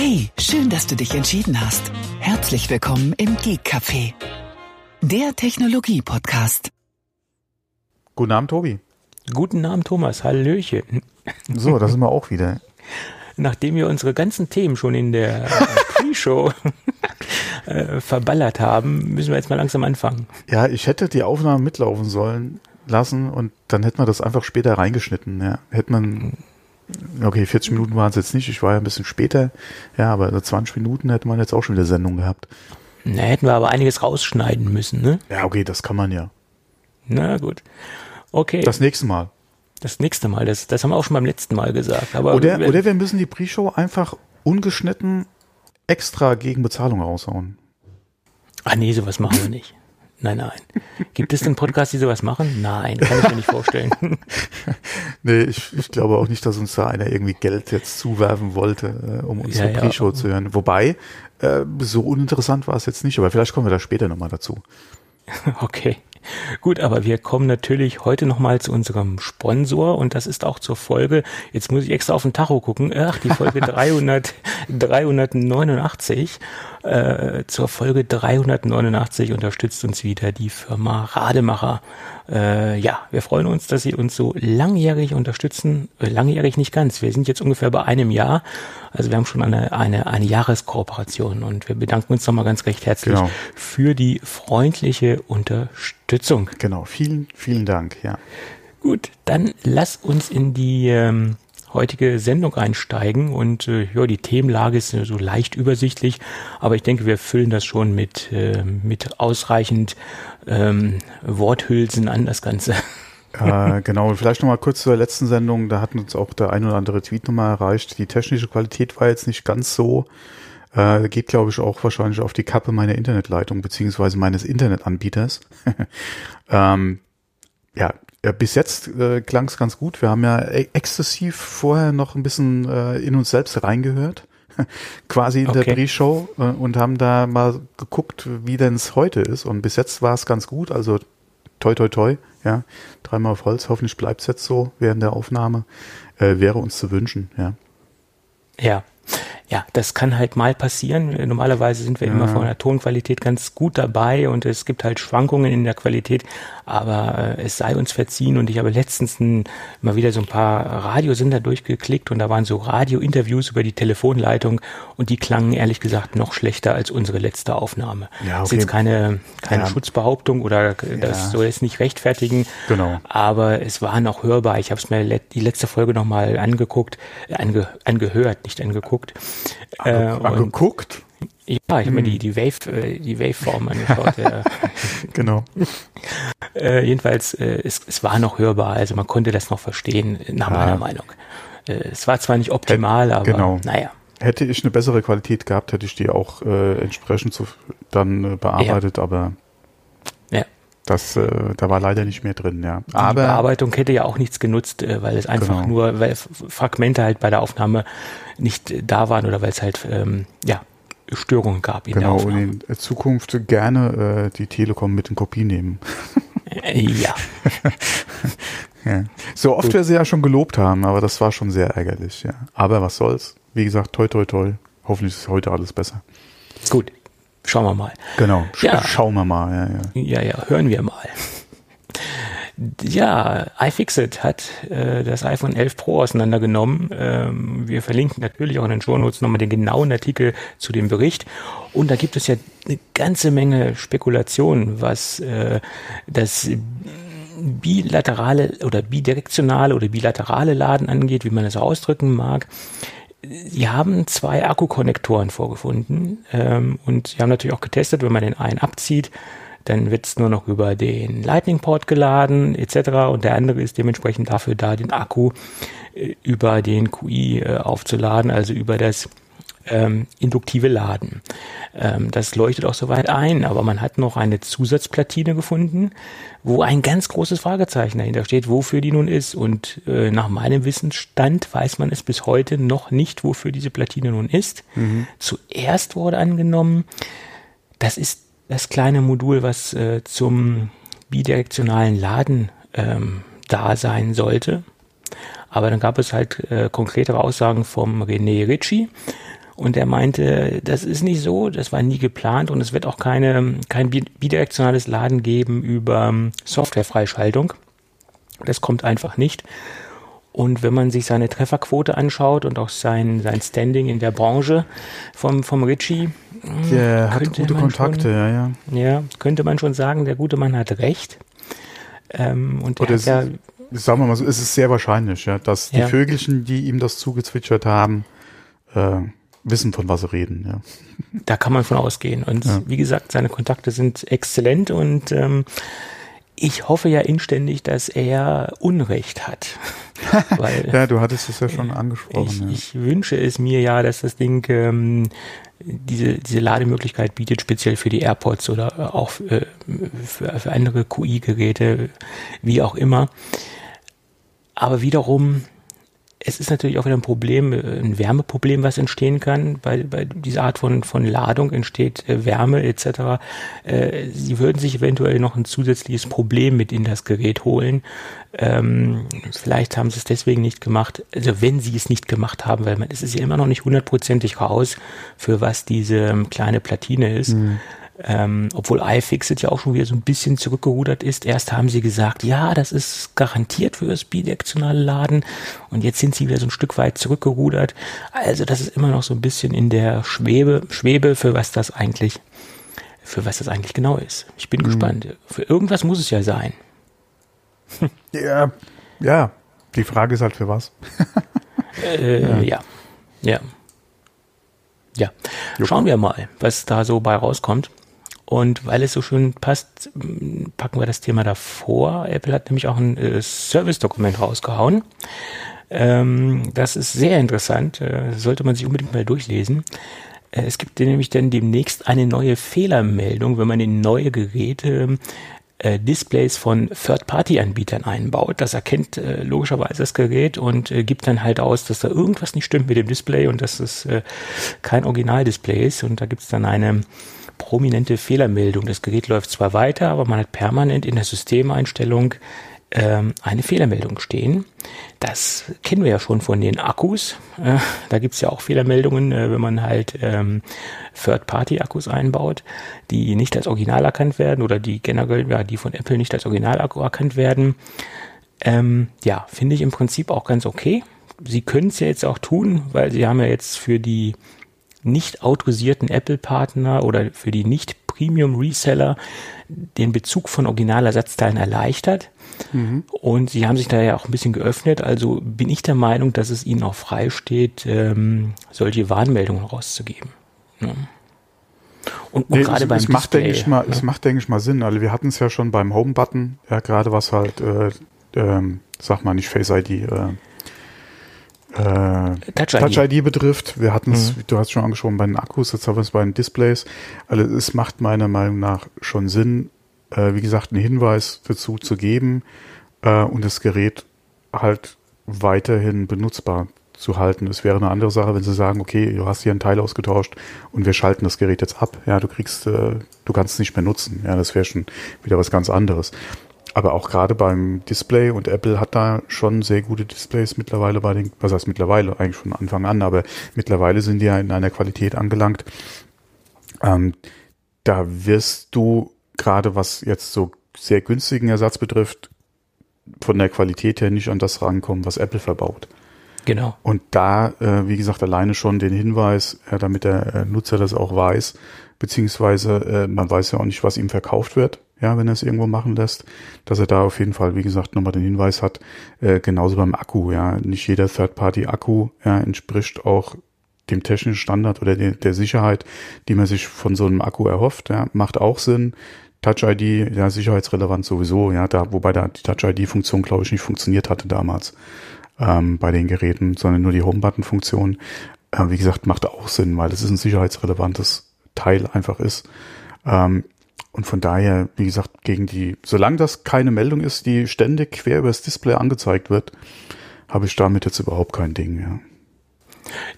Hey, schön, dass du dich entschieden hast. Herzlich willkommen im Geek Café, der Technologie-Podcast. Guten Abend, Tobi. Guten Abend, Thomas. Hallöchen. So, da sind wir auch wieder. Nachdem wir unsere ganzen Themen schon in der äh, Pre-Show äh, verballert haben, müssen wir jetzt mal langsam anfangen. Ja, ich hätte die Aufnahme mitlaufen sollen lassen und dann hätte man das einfach später reingeschnitten. Ja. Hätte man, okay, 40 Minuten waren es jetzt nicht, ich war ja ein bisschen später, ja, aber 20 Minuten hätte man jetzt auch schon wieder Sendung gehabt. Na, hätten wir aber einiges rausschneiden müssen, ne? Ja, okay, das kann man ja. Na gut. Okay. Das nächste Mal. Das nächste Mal, das, das haben wir auch schon beim letzten Mal gesagt. Aber Oder, oder wir müssen die Pre-Show einfach ungeschnitten extra gegen Bezahlung raushauen. Ah nee, sowas machen wir nicht. Nein, nein. Gibt es denn Podcasts, die sowas machen? Nein, kann ich mir nicht vorstellen. Nee, ich, ich glaube auch nicht, dass uns da einer irgendwie Geld jetzt zuwerfen wollte, äh, um unsere Ja, ja. Pre-Show zu hören. Wobei, äh, so uninteressant war es jetzt nicht, aber vielleicht kommen wir da später nochmal dazu. Okay. Gut, aber wir kommen natürlich heute nochmal zu unserem Sponsor und das ist auch zur Folge, jetzt muss ich extra auf den Tacho gucken, ach, die Folge 300, 389. Äh, zur Folge 389 unterstützt uns wieder die Firma Rademacher. Äh, ja, wir freuen uns, dass Sie uns so langjährig unterstützen. Äh, langjährig nicht ganz. Wir sind jetzt ungefähr bei einem Jahr. Also wir haben schon eine, eine, eine Jahreskooperation und wir bedanken uns nochmal ganz recht herzlich Genau. für die freundliche Unterstützung. Genau, vielen, vielen Dank, ja. Gut, dann lass uns in die ähm, heutige Sendung einsteigen und äh, ja, die Themenlage ist so leicht übersichtlich, aber ich denke, wir füllen das schon mit, äh, mit ausreichend ähm, Worthülsen an das Ganze. äh, genau, vielleicht nochmal kurz zur letzten Sendung, da hat uns auch der ein oder andere Tweet nochmal erreicht. Die technische Qualität war jetzt nicht ganz so. Äh, geht, glaube ich, auch wahrscheinlich auf die Kappe meiner Internetleitung beziehungsweise meines Internetanbieters. ähm, ja, äh, bis jetzt äh, klang es ganz gut. Wir haben ja e- exzessiv vorher noch ein bisschen äh, in uns selbst reingehört, quasi in der Okay. Pre-Show äh, und haben da mal geguckt, wie denn es heute ist. Und bis jetzt war es ganz gut. Also toi toi toi, ja, dreimal auf Holz. Hoffentlich bleibt es jetzt so während der Aufnahme. Äh, wäre uns zu wünschen, ja. Ja. Ja, das kann halt mal passieren. Normalerweise sind wir immer von der Tonqualität ganz gut dabei und es gibt halt Schwankungen in der Qualität, aber äh, es sei uns verziehen und ich habe letztens ein, mal wieder so ein paar Radiosender durchgeklickt und da waren so Radiointerviews über die Telefonleitung und die klangen ehrlich gesagt noch schlechter als unsere letzte Aufnahme. Ja, Das ist okay. jetzt keine, keine Ja. Schutzbehauptung oder das Ja. soll es nicht rechtfertigen, Genau. aber es war noch hörbar. Ich habe es mir die letzte Folge nochmal angeguckt, äh, ange angehört, nicht angeguckt. Äh, und, Angeguckt? ja, ich habe mir die, die Wave, äh, die Waveform angeschaut. ja. Genau. äh, jedenfalls, äh, es, es war noch hörbar, also man konnte das noch verstehen, nach Ja. meiner Meinung. Äh, es war zwar nicht optimal, aber genau. naja. Hätte ich eine bessere Qualität gehabt, hätte ich die auch äh, entsprechend so dann äh, bearbeitet, aber Ja. Das, äh, da war leider nicht mehr drin, ja. die Aber Bearbeitung hätte ja auch nichts genutzt, äh, weil es einfach Genau. nur, weil Fragmente halt bei der Aufnahme nicht äh, da waren oder weil es halt ähm, ja Störungen gab in genau, der und Aufnahme. in Zukunft gerne äh, die Telekom mit in Kopie nehmen. Äh, ja, Ja. So oft wir sie ja schon gelobt haben, aber das war schon sehr ärgerlich, ja. Aber was soll's? Wie gesagt, toi toi toi. Hoffentlich ist heute alles besser. gut. Schauen wir mal. Genau. Sch Ja. Schauen wir mal, ja, ja. Ja, ja, hören wir mal. Ja, iFixit hat äh, das iPhone 11 Pro auseinandergenommen. Ähm, wir verlinken natürlich auch in den Shownotes nochmal den genauen Artikel zu dem Bericht. Und da gibt es ja eine ganze Menge Spekulationen, was äh, das bilaterale oder bidirektionale oder bilaterale Laden angeht, wie man es ausdrücken mag. Sie haben zwei Akkukonnektoren vorgefunden ähm, und sie haben natürlich auch getestet, wenn man den einen abzieht, dann wird es nur noch über den Lightning-Port geladen etc. Und der andere ist dementsprechend dafür da, den Akku äh, über den QI äh, aufzuladen, also über das ähm, induktive Laden. Ähm, das leuchtet auch soweit ein, aber man hat noch eine Zusatzplatine gefunden, wo ein ganz großes Fragezeichen dahinter steht, wofür die nun ist. Und äh, nach meinem Wissensstand weiß man es bis heute noch nicht, wofür diese Platine nun ist. Zuerst wurde angenommen, das ist das kleine Modul, was äh, zum bidirektionalen Laden ähm, da sein sollte. Aber dann gab es halt äh, konkretere Aussagen vom René Ritchie. Und er meinte, das ist nicht so, das war nie geplant und es wird auch keine, kein bidirektionales Laden geben über Softwarefreischaltung. Das kommt einfach nicht. Und wenn man sich seine Trefferquote anschaut und auch sein, sein Standing in der Branche vom, vom Ritchie, hm, der hat gute Kontakte, schon, ja, ja. Ja, könnte man schon sagen, der gute Mann hat recht. Ähm, und Oder ja, sagen wir mal so, es ist sehr wahrscheinlich, ja, dass die ja. Vögelchen, die ihm das zugezwitschert haben, äh, wissen, von was sie reden. Ja. Da kann man von ausgehen. Und ja. wie gesagt, seine Kontakte sind exzellent und ähm, ich hoffe ja inständig, dass er Unrecht hat. Weil, ja, du hattest es ja schon angesprochen. Ich, ja. ich wünsche es mir ja, dass das Ding ähm, diese, diese Lademöglichkeit bietet, speziell für die AirPods oder auch für, für, für andere QI-Geräte, wie auch immer. Aber wiederum es ist natürlich auch wieder ein Problem, äh, ein Wärmeproblem, was entstehen kann. Bei, bei dieser Art von, von Ladung entsteht äh, Wärme etc. Äh, sie würden sich eventuell noch ein zusätzliches Problem mit in das Gerät holen. Ähm, vielleicht haben sie es deswegen nicht gemacht. Also wenn sie es nicht gemacht haben, weil man, es ist ja immer noch nicht hundertprozentig raus, für was diese ähm, kleine Platine ist. Mhm. Ähm, obwohl iFixit ja auch schon wieder so ein bisschen zurückgerudert ist. Erst haben sie gesagt, ja, das ist garantiert für das bidirektionale Laden und jetzt sind sie wieder so ein Stück weit zurückgerudert. Also das ist immer noch so ein bisschen in der Schwebe, Schwebe für was das eigentlich, für was das eigentlich genau ist. Ich bin mhm. gespannt. Für irgendwas muss es ja sein. Ja, ja. Die Frage ist halt für was. äh, ja. ja. Ja. Ja. Schauen wir mal, was da so bei rauskommt. Und weil es so schön passt, packen wir das Thema davor. Apple hat nämlich auch ein äh, Service-Dokument rausgehauen. Ähm, das ist sehr interessant, äh, sollte man sich unbedingt mal durchlesen. Äh, es gibt nämlich dann demnächst eine neue Fehlermeldung, wenn man in neue Geräte äh, Displays von Third-Party-Anbietern einbaut. Das erkennt äh, logischerweise das Gerät und äh, gibt dann halt aus, dass da irgendwas nicht stimmt mit dem Display und dass es äh, kein Originaldisplay ist. Und da gibt es dann eine prominente Fehlermeldung. Das Gerät läuft zwar weiter, aber man hat permanent in der Systemeinstellung ähm, eine Fehlermeldung stehen. Das kennen wir ja schon von den Akkus. Äh, da gibt's ja auch Fehlermeldungen, äh, wenn man halt ähm, Third-Party-Akkus einbaut, die nicht als Original erkannt werden oder die generell, ja, die von Apple nicht als Originalakku erkannt werden. Ähm, ja, finde ich im Prinzip auch ganz okay. Sie können es ja jetzt auch tun, weil sie haben ja jetzt für die nicht autorisierten Apple-Partner oder für die nicht Premium-Reseller den Bezug von Originalersatzteilen erleichtert. Mhm. Und sie haben sich da ja auch ein bisschen geöffnet. Also bin ich der Meinung, dass es ihnen auch frei steht, ähm, solche Warnmeldungen rauszugeben. Ja. Und, nee, gerade es, beim es macht, denke ich mal, ja. es macht, denke ich mal, Sinn. Also wir hatten es ja schon beim Home-Button, ja, gerade was halt, äh, ähm, sag mal nicht Face ID, äh, äh, Touch, ID. Touch ID betrifft. Wir hatten es, mhm. du hast schon angesprochen, bei den Akkus, jetzt haben wir es bei den Displays. Also es macht meiner Meinung nach schon Sinn, äh, wie gesagt, einen Hinweis dazu zu geben äh, und das Gerät halt weiterhin benutzbar zu halten. Es wäre eine andere Sache, wenn sie sagen, okay, du hast hier einen Teil ausgetauscht und wir schalten das Gerät jetzt ab. Ja, du kriegst, äh, du kannst es nicht mehr nutzen. Ja, das wäre schon wieder was ganz anderes. Aber auch gerade beim Display und Apple hat da schon sehr gute Displays mittlerweile bei den, was heißt mittlerweile, eigentlich von Anfang an, aber mittlerweile sind die ja in einer Qualität angelangt. Ähm, da wirst du gerade was jetzt so sehr günstigen Ersatz betrifft, von der Qualität her nicht an das rankommen, was Apple verbaut. Genau. Und da, äh, wie gesagt, alleine schon den Hinweis, ja, damit der äh, Nutzer das auch weiß, beziehungsweise äh, man weiß ja auch nicht, was ihm verkauft wird ja, wenn er es irgendwo machen lässt, dass er da auf jeden Fall, wie gesagt, nochmal den Hinweis hat, äh, genauso beim Akku, ja, nicht jeder Third-Party-Akku ja, entspricht auch dem technischen Standard oder der, der Sicherheit, die man sich von so einem Akku erhofft, ja, macht auch Sinn. Touch ID, ja, sicherheitsrelevant sowieso, ja, da, wobei da die Touch ID-Funktion, glaube ich, nicht funktioniert hatte damals ähm, bei den Geräten, sondern nur die Home-Button-Funktion. Äh, wie gesagt, macht auch Sinn, weil es ist ein sicherheitsrelevantes Teil einfach ist. Ähm, und von daher, wie gesagt, gegen die, solange das keine Meldung ist, die ständig quer übers Display angezeigt wird, habe ich damit jetzt überhaupt kein Ding, ja.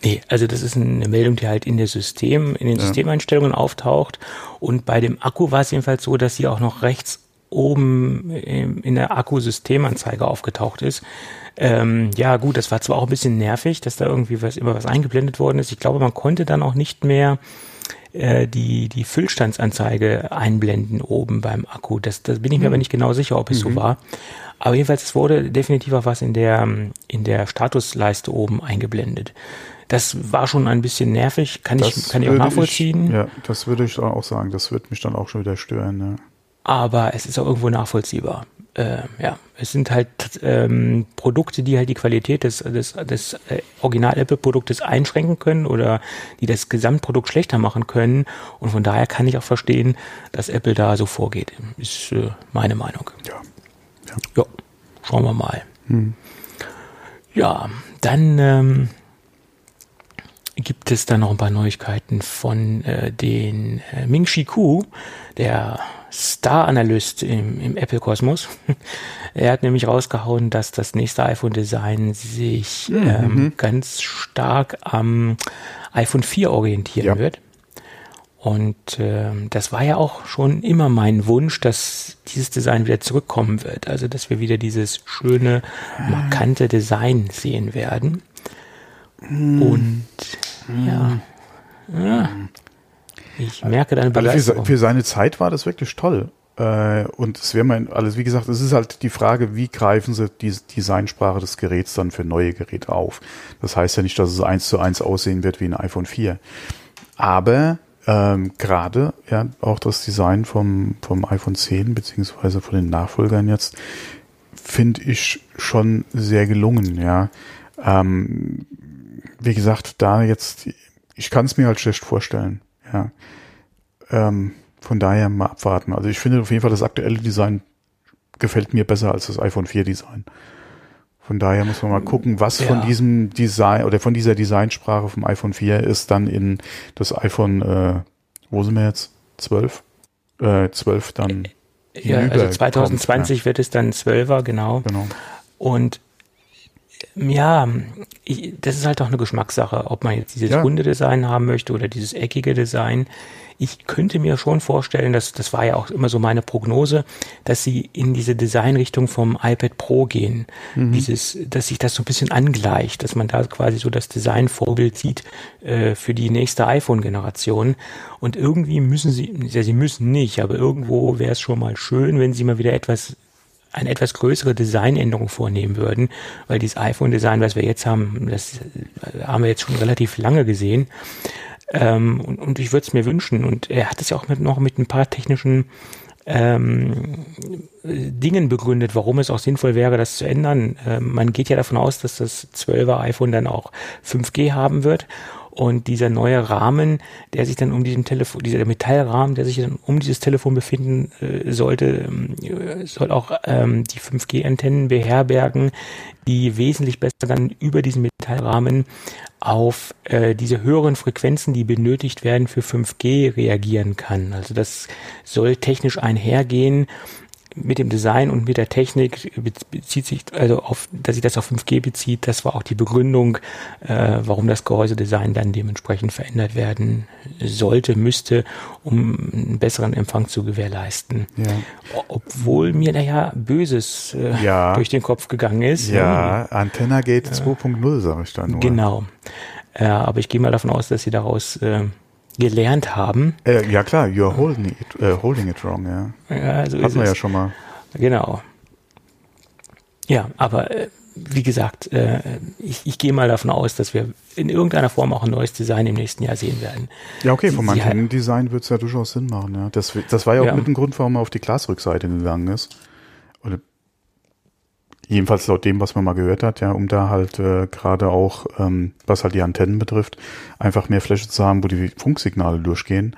Nee, also das ist eine Meldung, die halt in der System, in den ja. Systemeinstellungen auftaucht. Und bei dem Akku war es jedenfalls so, dass sie auch noch rechts oben in der Akkusystemanzeige aufgetaucht ist. Ähm, ja, gut, das war zwar auch ein bisschen nervig, dass da irgendwie was immer was eingeblendet worden ist. Ich glaube, man konnte dann auch nicht mehr die, die Füllstandsanzeige einblenden oben beim Akku. Das, das bin ich mir mhm. aber nicht genau sicher, ob es mhm. so war. Aber jedenfalls, es wurde definitiv auch was in der, in der Statusleiste oben eingeblendet. Das war schon ein bisschen nervig, kann das ich, kann ich auch nachvollziehen. Ich, ja, das würde ich auch sagen. Das wird mich dann auch schon wieder stören. Ja. Aber es ist auch irgendwo nachvollziehbar. Äh, ja, es sind halt ähm, Produkte, die halt die Qualität des, des, des äh, Original-Apple-Produktes einschränken können oder die das Gesamtprodukt schlechter machen können. Und von daher kann ich auch verstehen, dass Apple da so vorgeht. Ist äh, meine Meinung. Ja. Ja, ja schauen wir mal. Hm. Ja, dann ähm, gibt es da noch ein paar Neuigkeiten von äh, den äh, Ming Chi Ku, der Star-Analyst im, im Apple-Kosmos. er hat nämlich rausgehauen, dass das nächste iPhone-Design sich mhm. ähm, ganz stark am iPhone 4 orientieren ja. wird. Und äh, das war ja auch schon immer mein Wunsch, dass dieses Design wieder zurückkommen wird. Also dass wir wieder dieses schöne, markante Design sehen werden. Mm. Und ja. ja. Ich merke deine Begeisterung. Also für, für seine Zeit war das wirklich toll. Äh, und es wäre mal, also wie gesagt, es ist halt die Frage, wie greifen sie die Designsprache des Geräts dann für neue Geräte auf. Das heißt ja nicht, dass es eins zu eins aussehen wird wie ein iPhone 4. Aber ähm, gerade ja auch das Design vom, vom iPhone 10 beziehungsweise von den Nachfolgern jetzt finde ich schon sehr gelungen, ja. Ähm, wie gesagt, da jetzt, ich kann es mir halt schlecht vorstellen, ja. Ähm, von daher mal abwarten. Also ich finde auf jeden Fall das aktuelle Design gefällt mir besser als das iPhone 4 Design. Von daher muss man mal gucken, was ja. von diesem Design oder von dieser Designsprache vom iPhone 4 ist dann in das iPhone, äh, wo sind wir jetzt? 12? Äh, 12 dann. Ja, also 2020 kommt, wird es dann 12er, genau. Genau. Und ja, ich, das ist halt auch eine Geschmackssache, ob man jetzt dieses ja. runde Design haben möchte oder dieses eckige Design. Ich könnte mir schon vorstellen, dass das war ja auch immer so meine Prognose, dass sie in diese Designrichtung vom iPad Pro gehen. Mhm. Dieses, dass sich das so ein bisschen angleicht, dass man da quasi so das Designvorbild sieht äh, für die nächste iPhone-Generation. Und irgendwie müssen sie, ja, sie müssen nicht, aber irgendwo wäre es schon mal schön, wenn sie mal wieder etwas eine etwas größere Designänderung vornehmen würden, weil dieses iPhone-Design, was wir jetzt haben, das haben wir jetzt schon relativ lange gesehen. Ähm, und, und ich würde es mir wünschen. Und er hat es ja auch mit, noch mit ein paar technischen ähm, Dingen begründet, warum es auch sinnvoll wäre, das zu ändern. Ähm, man geht ja davon aus, dass das 12er iPhone dann auch 5G haben wird. Und dieser neue Rahmen, der sich dann um diesen Telefon, dieser Metallrahmen, der sich dann um dieses Telefon befinden äh, sollte, äh, soll auch ähm, die 5G-Antennen beherbergen, die wesentlich besser dann über diesen Metallrahmen auf äh, diese höheren Frequenzen, die benötigt werden für 5G, reagieren kann. Also das soll technisch einhergehen mit dem Design und mit der Technik bezieht sich also auf, dass sich das auf 5G bezieht. Das war auch die Begründung, äh, warum das Gehäusedesign dann dementsprechend verändert werden sollte, müsste, um einen besseren Empfang zu gewährleisten. Ja. Obwohl mir da ja Böses äh, ja. durch den Kopf gegangen ist. Ja, ja. Antenna Gate äh, 2.0 sage ich dann nur. Genau. Äh, aber ich gehe mal davon aus, dass sie daraus äh, gelernt haben. Äh, ja klar, you're holding it, uh, holding it wrong, ja. ja so Hatten wir ja schon mal. Genau. Ja, aber äh, wie gesagt, äh, ich, ich gehe mal davon aus, dass wir in irgendeiner Form auch ein neues Design im nächsten Jahr sehen werden. Ja, okay, von meinem Design wird es ja durchaus Sinn machen. Ja. Das, das war ja auch ja. mit dem Grund, warum er auf die Glasrückseite gegangen ist. Oder Jedenfalls laut dem, was man mal gehört hat, ja, um da halt äh, gerade auch, ähm, was halt die Antennen betrifft, einfach mehr Fläche zu haben, wo die Funksignale durchgehen,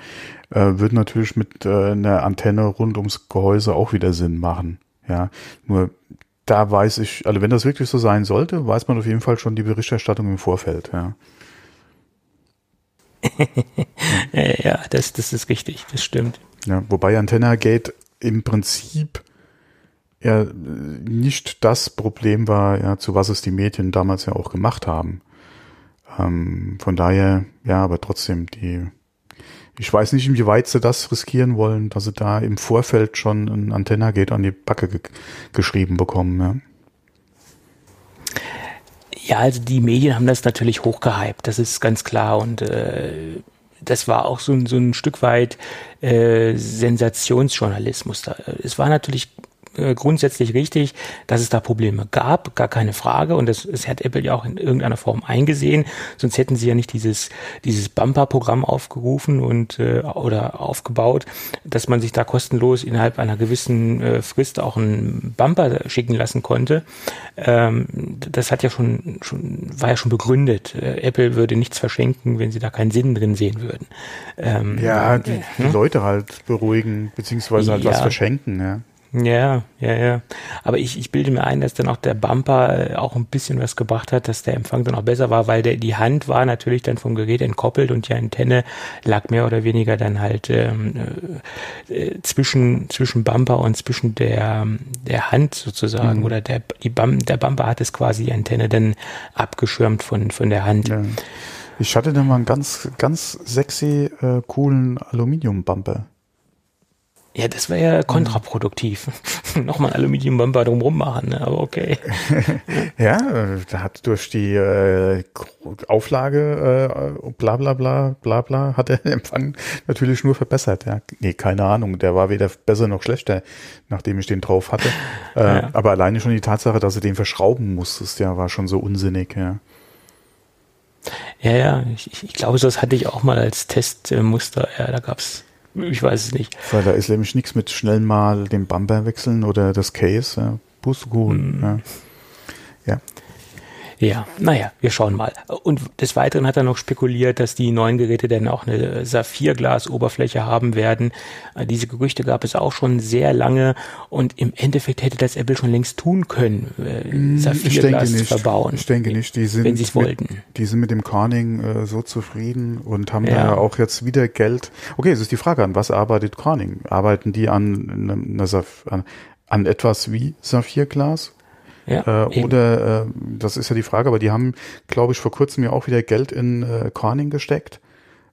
äh, wird natürlich mit äh, einer Antenne rund ums Gehäuse auch wieder Sinn machen. Ja, nur da weiß ich, also wenn das wirklich so sein sollte, weiß man auf jeden Fall schon die Berichterstattung im Vorfeld. Ja, ja das, das ist richtig, das stimmt. Ja, wobei Antenna Gate im Prinzip ja nicht das Problem war, ja, zu was es die Medien damals ja auch gemacht haben. Ähm, von daher, ja, aber trotzdem, die Ich weiß nicht, inwieweit sie das riskieren wollen, dass sie da im Vorfeld schon ein Antenna-Gate an die Backe ge geschrieben bekommen. Ja. Ja, also die Medien haben das natürlich hochgehypt, das ist ganz klar. Und äh, das war auch so, so ein Stück weit äh, Sensationsjournalismus. Da, es war natürlich äh, grundsätzlich richtig, dass es da Probleme gab, gar keine Frage. Und das, das hat Apple ja auch in irgendeiner Form eingesehen. Sonst hätten sie ja nicht dieses, dieses Bumper-Programm aufgerufen und äh, oder aufgebaut, dass man sich da kostenlos innerhalb einer gewissen äh, Frist auch einen Bumper schicken lassen konnte. Ähm, das hat ja schon, schon, war ja schon begründet. Äh, Apple würde nichts verschenken, wenn sie da keinen Sinn drin sehen würden. Ähm, ja, die, die hm? Leute halt beruhigen, beziehungsweise halt ja. was verschenken, ja. Ja, ja, ja. Aber ich, ich bilde mir ein, dass dann auch der Bumper äh, auch ein bisschen was gebracht hat, dass der Empfang dann auch besser war, weil der, die Hand war natürlich dann vom Gerät entkoppelt und die Antenne lag mehr oder weniger dann halt ähm, äh, äh zwischen, zwischen Bumper und zwischen der, der Hand sozusagen. Mhm. Oder der, die Bum, der Bumper hat es quasi die Antenne dann abgeschirmt von, von der Hand. Ja. Ich hatte da mal einen ganz, ganz sexy, äh, coolen Aluminium-Bumper. Ja, das wäre ja kontraproduktiv. Nochmal Aluminiumbumper drumrum machen, ne? aber okay. ja, da hat durch die äh, Auflage äh, bla bla bla bla bla hat der Empfang natürlich nur verbessert. Ja. Nee, keine Ahnung, der war weder besser noch schlechter, nachdem ich den drauf hatte. Äh, ja. Aber alleine schon die Tatsache, dass du den verschrauben musstest, ja, war schon so unsinnig, ja. Ja, ja, ich, ich glaube, das hatte ich auch mal als Testmuster. Ja, da gab's ich weiß es nicht. Weil da ist nämlich nichts mit schnell mal den Bumper wechseln oder das Case. Ja. Pustekuchen. Mm. Ja. ja. Ja, naja, wir schauen mal. Und des Weiteren hat er noch spekuliert, dass die neuen Geräte dann auch eine Saphirglas-Oberfläche haben werden. Äh, diese Gerüchte gab es auch schon sehr lange und im Endeffekt hätte das Apple schon längst tun können, äh, hm, Saphirglas zu verbauen. Ich denke nicht, die sind, wenn sie es wollten. Die sind mit dem Corning äh, so zufrieden und haben ja. da auch jetzt wieder Geld. Okay, es ist die Frage an, was arbeitet Corning? Arbeiten die an, einer, an, an etwas wie Saphirglas? Ja, äh, oder, äh, das ist ja die Frage, aber die haben, glaube ich, vor kurzem ja auch wieder Geld in äh, Corning gesteckt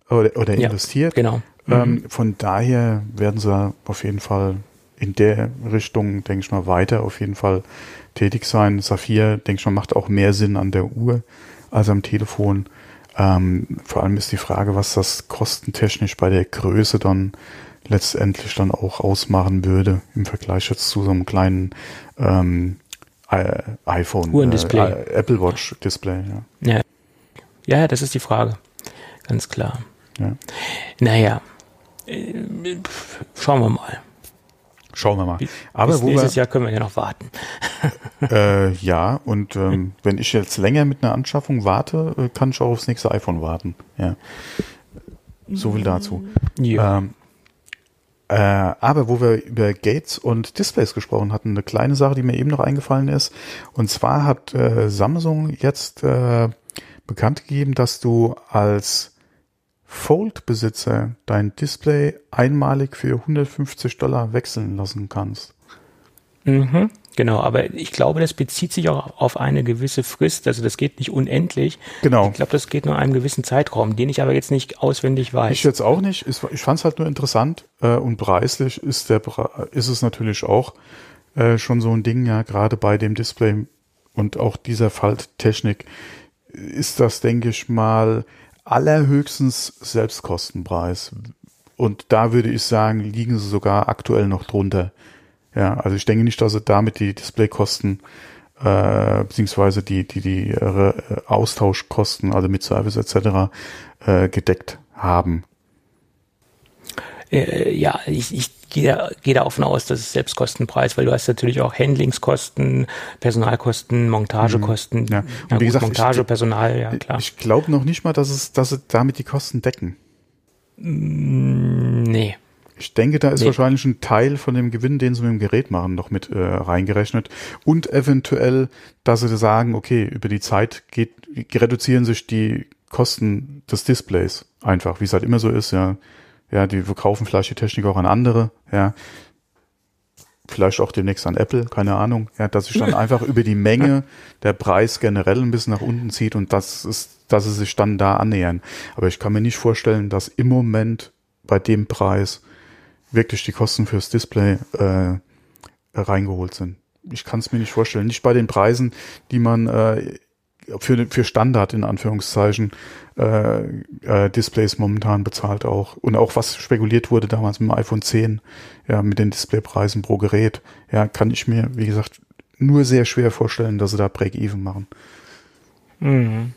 oder, oder ja, investiert. Genau. Ähm, mhm. Von daher werden sie auf jeden Fall in der Richtung, denke ich mal, weiter auf jeden Fall tätig sein. Saphir, denke ich mal, macht auch mehr Sinn an der Uhr als am Telefon. Ähm, vor allem ist die Frage, was das kostentechnisch bei der Größe dann letztendlich dann auch ausmachen würde im Vergleich jetzt zu so einem kleinen ähm, iPhone, Uhrendisplay. Äh, Apple Watch Display. Ja. ja. Ja, das ist die Frage. Ganz klar. Ja. Naja, äh, schauen wir mal. Schauen wir mal. Aber Bis nächstes wir, Jahr können wir ja noch warten. äh, ja, und ähm, wenn ich jetzt länger mit einer Anschaffung warte, äh, kann ich auch aufs nächste iPhone warten. Ja. So viel dazu. Ja. Ähm, äh, aber wo wir über Gates und Displays gesprochen hatten, eine kleine Sache, die mir eben noch eingefallen ist. Und zwar hat äh, Samsung jetzt äh, bekannt gegeben, dass du als Fold-Besitzer dein Display einmalig für 150 Dollar wechseln lassen kannst. Mhm. Genau, aber ich glaube, das bezieht sich auch auf eine gewisse Frist. Also das geht nicht unendlich. Genau. Ich glaube, das geht nur in einem gewissen Zeitraum, den ich aber jetzt nicht auswendig weiß. Ich jetzt auch nicht. Ich fand es halt nur interessant äh, und preislich ist der ist es natürlich auch äh, schon so ein Ding, ja, gerade bei dem Display und auch dieser Falttechnik ist das, denke ich mal, allerhöchstens Selbstkostenpreis. Und da würde ich sagen, liegen sie sogar aktuell noch drunter. Ja, also ich denke nicht, dass sie damit die Displaykosten äh, beziehungsweise die die die äh, Austauschkosten, also mit Service etc. Äh, gedeckt haben. Äh, ja, ich, ich gehe da, gehe da davon aus, dass es Selbstkostenpreis, weil du hast natürlich auch Handlingskosten, Personalkosten, Montagekosten. Ja, und ja, wie gesagt, Montage, ich, Personal, ja klar. Ich glaube noch nicht mal, dass es, dass sie damit die Kosten decken. Mm, nee. Ich denke, da ist nee. wahrscheinlich ein Teil von dem Gewinn, den sie mit dem Gerät machen, noch mit äh, reingerechnet. Und eventuell, dass sie sagen, okay, über die Zeit geht, reduzieren sich die Kosten des Displays einfach, wie es halt immer so ist, ja. Ja, die verkaufen vielleicht die Technik auch an andere, ja. vielleicht auch demnächst an Apple, keine Ahnung, ja, dass sich dann einfach über die Menge der Preis generell ein bisschen nach unten zieht und das ist, dass sie sich dann da annähern. Aber ich kann mir nicht vorstellen, dass im Moment bei dem Preis wirklich die Kosten fürs Display äh, reingeholt sind. Ich kann es mir nicht vorstellen. Nicht bei den Preisen, die man äh, für, für Standard in Anführungszeichen äh, äh, Displays momentan bezahlt auch. Und auch was spekuliert wurde damals mit dem iPhone 10, ja, mit den Displaypreisen pro Gerät, ja, kann ich mir, wie gesagt, nur sehr schwer vorstellen, dass sie da Break-Even machen. Mhm.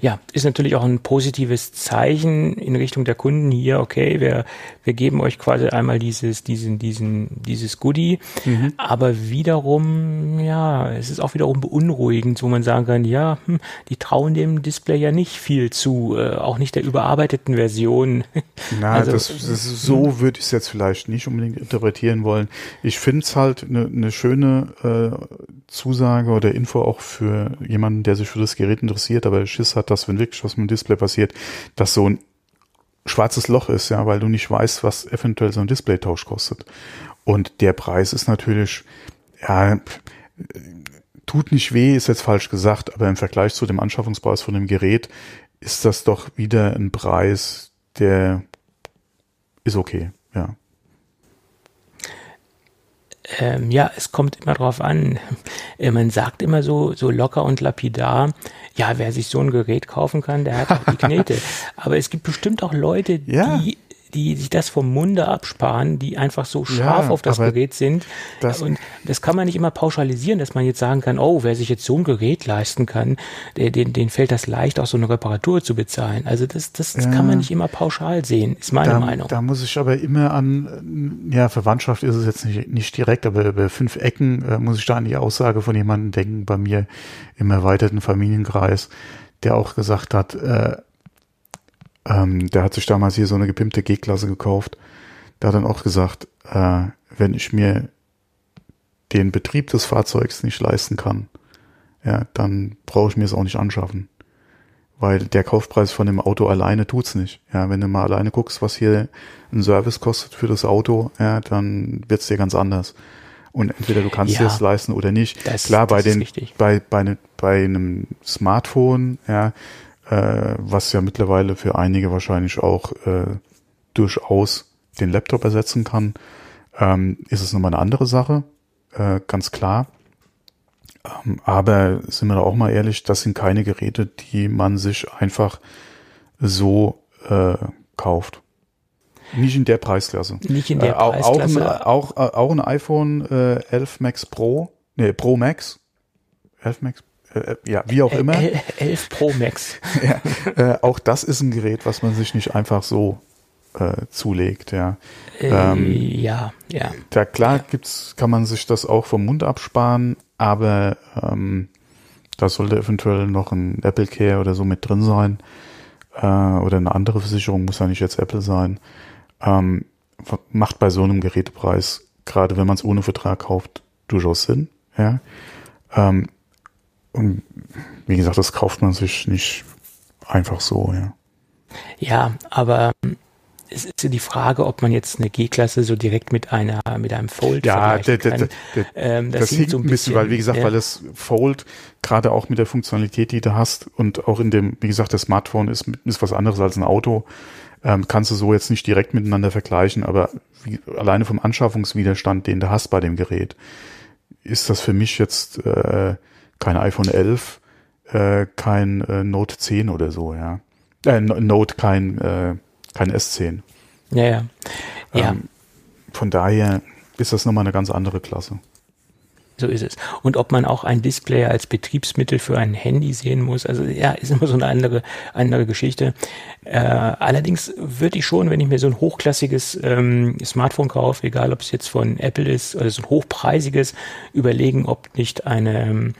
Ja, ist natürlich auch ein positives Zeichen in Richtung der Kunden hier. Okay, wir, wir geben euch quasi einmal dieses, diesen, diesen, dieses Goodie. Mhm. Aber wiederum, ja, es ist auch wiederum beunruhigend, wo man sagen kann, ja, hm, die trauen dem Display ja nicht viel zu, äh, auch nicht der überarbeiteten Version. Na, also, das, das so hm. würde ich es jetzt vielleicht nicht unbedingt interpretieren wollen. Ich finde es halt eine ne schöne äh, Zusage oder Info auch für jemanden, der sich für das Gerät interessiert, aber Schiss hat, dass wenn wirklich was mit dem Display passiert, dass so ein schwarzes Loch ist, ja, weil du nicht weißt, was eventuell so ein Displaytausch kostet. Und der Preis ist natürlich, ja, tut nicht weh, ist jetzt falsch gesagt, aber im Vergleich zu dem Anschaffungspreis von dem Gerät ist das doch wieder ein Preis, der ist okay, ja. Ähm, ja, es kommt immer drauf an. Äh, man sagt immer so, so locker und lapidar, ja, wer sich so ein Gerät kaufen kann, der hat auch die Knete. Aber es gibt bestimmt auch Leute, ja. die die sich das vom Munde absparen, die einfach so scharf ja, auf das Gerät sind. Das und das kann man nicht immer pauschalisieren, dass man jetzt sagen kann, oh, wer sich jetzt so ein Gerät leisten kann, den, den fällt das leicht, auch so eine Reparatur zu bezahlen. Also das, das, das ja, kann man nicht immer pauschal sehen, ist meine da, Meinung. Da muss ich aber immer an, ja, Verwandtschaft ist es jetzt nicht, nicht direkt, aber über fünf Ecken äh, muss ich da an die Aussage von jemandem denken, bei mir im erweiterten Familienkreis, der auch gesagt hat, äh, ähm, der hat sich damals hier so eine gepimpte G-Klasse gekauft. Der hat dann auch gesagt, äh, wenn ich mir den Betrieb des Fahrzeugs nicht leisten kann, ja, dann brauche ich mir es auch nicht anschaffen. Weil der Kaufpreis von dem Auto alleine tut's nicht. Ja, wenn du mal alleine guckst, was hier ein Service kostet für das Auto, ja, dann wird's dir ganz anders. Und entweder du kannst ja, dir es leisten oder nicht. Das, Klar, bei den, bei, bei, ne, bei einem Smartphone, ja, äh, was ja mittlerweile für einige wahrscheinlich auch äh, durchaus den Laptop ersetzen kann, ähm, ist es nochmal eine andere Sache, äh, ganz klar. Ähm, aber sind wir da auch mal ehrlich, das sind keine Geräte, die man sich einfach so äh, kauft. Nicht in der Preisklasse. Nicht in der äh, Preisklasse. Auch, ein, auch, auch ein iPhone äh, 11 Max Pro, nee, Pro Max. 11 Max äh, ja, wie auch immer. 11 Pro Max. ja, äh, auch das ist ein Gerät, was man sich nicht einfach so äh, zulegt, ja. Äh, ähm, ja, ja. Da klar gibt's, kann man sich das auch vom Mund absparen, aber ähm, da sollte eventuell noch ein Apple Care oder so mit drin sein. Äh, oder eine andere Versicherung, muss ja nicht jetzt Apple sein. Ähm, macht bei so einem Gerätepreis, gerade wenn man es ohne Vertrag kauft, durchaus Sinn. Ja. Ähm, und wie gesagt, das kauft man sich nicht einfach so, ja. Ja, aber es ist ja die Frage, ob man jetzt eine G-Klasse so direkt mit einer mit einem Fold ja, vergleichen kann. Ja, ähm, das, das hinkt so ein bisschen, weil wie gesagt, ja. weil das Fold gerade auch mit der Funktionalität, die du hast und auch in dem, wie gesagt, das Smartphone ist ist was anderes als ein Auto, ähm, kannst du so jetzt nicht direkt miteinander vergleichen, aber wie, alleine vom Anschaffungswiderstand, den du hast bei dem Gerät, ist das für mich jetzt äh, kein iPhone 11, äh, kein äh, Note 10 oder so, ja. Äh, Note, kein, äh, kein S10. Ja, ja. ja. Ähm, von daher ist das nochmal eine ganz andere Klasse. So ist es. Und ob man auch ein Display als Betriebsmittel für ein Handy sehen muss, also ja, ist immer so eine andere, andere Geschichte. Äh, allerdings würde ich schon, wenn ich mir so ein hochklassiges ähm, Smartphone kaufe, egal ob es jetzt von Apple ist oder so ein hochpreisiges, überlegen, ob nicht eine ähm,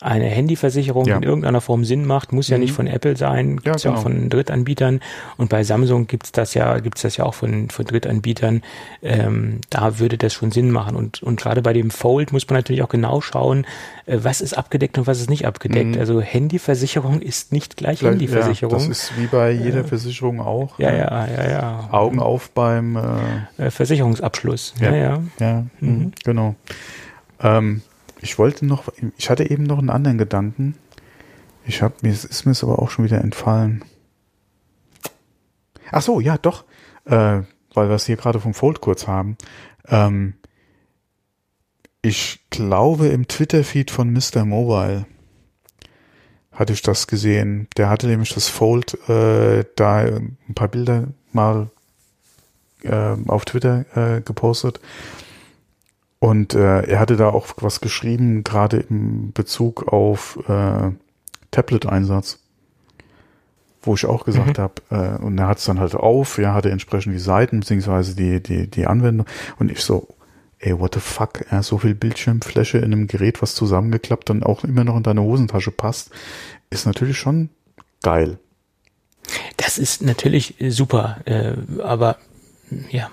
eine Handyversicherung ja. in irgendeiner Form Sinn macht, muss ja nicht mhm. von Apple sein, gibt es ja, genau. ja, auch von Drittanbietern. Und bei Samsung gibt's das ja, gibt's das ja auch von, von Drittanbietern. Ähm, da würde das schon Sinn machen. Und, und gerade bei dem Fold muss man natürlich auch genau schauen, äh, was ist abgedeckt und was ist nicht abgedeckt. Mhm. Also Handyversicherung ist nicht gleich, gleich Handyversicherung. Ja, das ist wie bei jeder äh, Versicherung auch. Ja, ja, ja, ja. Augen auf beim äh, äh Versicherungsabschluss. Ja, ja. ja. Mhm. mhm. genau. Ähm, ich wollte noch, ich hatte eben noch einen anderen Gedanken. Ich habe mir, ist mir es aber auch schon wieder entfallen. Ach so, ja, doch, äh, weil wir es hier gerade vom Fold kurz haben. Ähm, ich glaube im Twitter-Feed von Mr. Mobile hatte ich das gesehen. Der hatte nämlich das Fold äh, da ein paar Bilder mal äh, auf Twitter äh, gepostet und äh, er hatte da auch was geschrieben, gerade im Bezug auf äh, Tablet-Einsatz, wo ich auch gesagt mhm. habe, äh, und er hat es dann halt auf, ja, hatte entsprechend die Seiten, beziehungsweise die, die, die Anwendung. Und ich so, ey, what the fuck, ja, so viel Bildschirmfläche in einem Gerät, was zusammengeklappt dann auch immer noch in deine Hosentasche passt, ist natürlich schon geil. Das ist natürlich super, äh, aber ja.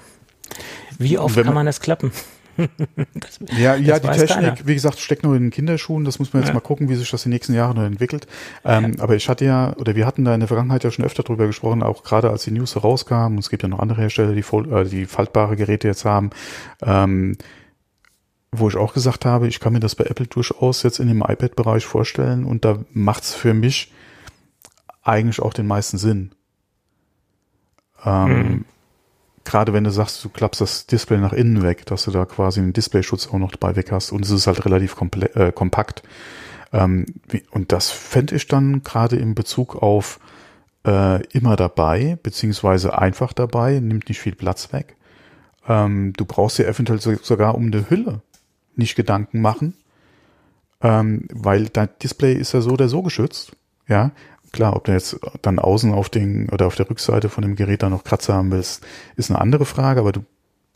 Wie oft kann man das klappen? Das, ja, ja, die Technik, keiner. wie gesagt, steckt noch in den Kinderschuhen. Das muss man jetzt ja. mal gucken, wie sich das die nächsten Jahre noch entwickelt. Ähm, ja. Aber ich hatte ja, oder wir hatten da in der Vergangenheit ja schon öfter drüber gesprochen, auch gerade als die News herauskam. Und es gibt ja noch andere Hersteller, die, äh, die faltbare Geräte jetzt haben. Ähm, wo ich auch gesagt habe, ich kann mir das bei Apple durchaus jetzt in dem iPad-Bereich vorstellen und da macht's für mich eigentlich auch den meisten Sinn. Ähm, hm gerade wenn du sagst, du klappst das Display nach innen weg, dass du da quasi einen Displayschutz auch noch dabei weg hast und es ist halt relativ äh, kompakt. Ähm, wie, und das fände ich dann gerade in Bezug auf äh, immer dabei, beziehungsweise einfach dabei, nimmt nicht viel Platz weg. Ähm, du brauchst dir eventuell so, sogar um eine Hülle nicht Gedanken machen, ähm, weil dein Display ist ja so oder so geschützt. Ja, Klar, ob du jetzt dann außen auf den oder auf der Rückseite von dem Gerät dann noch Kratzer haben willst, ist eine andere Frage, aber du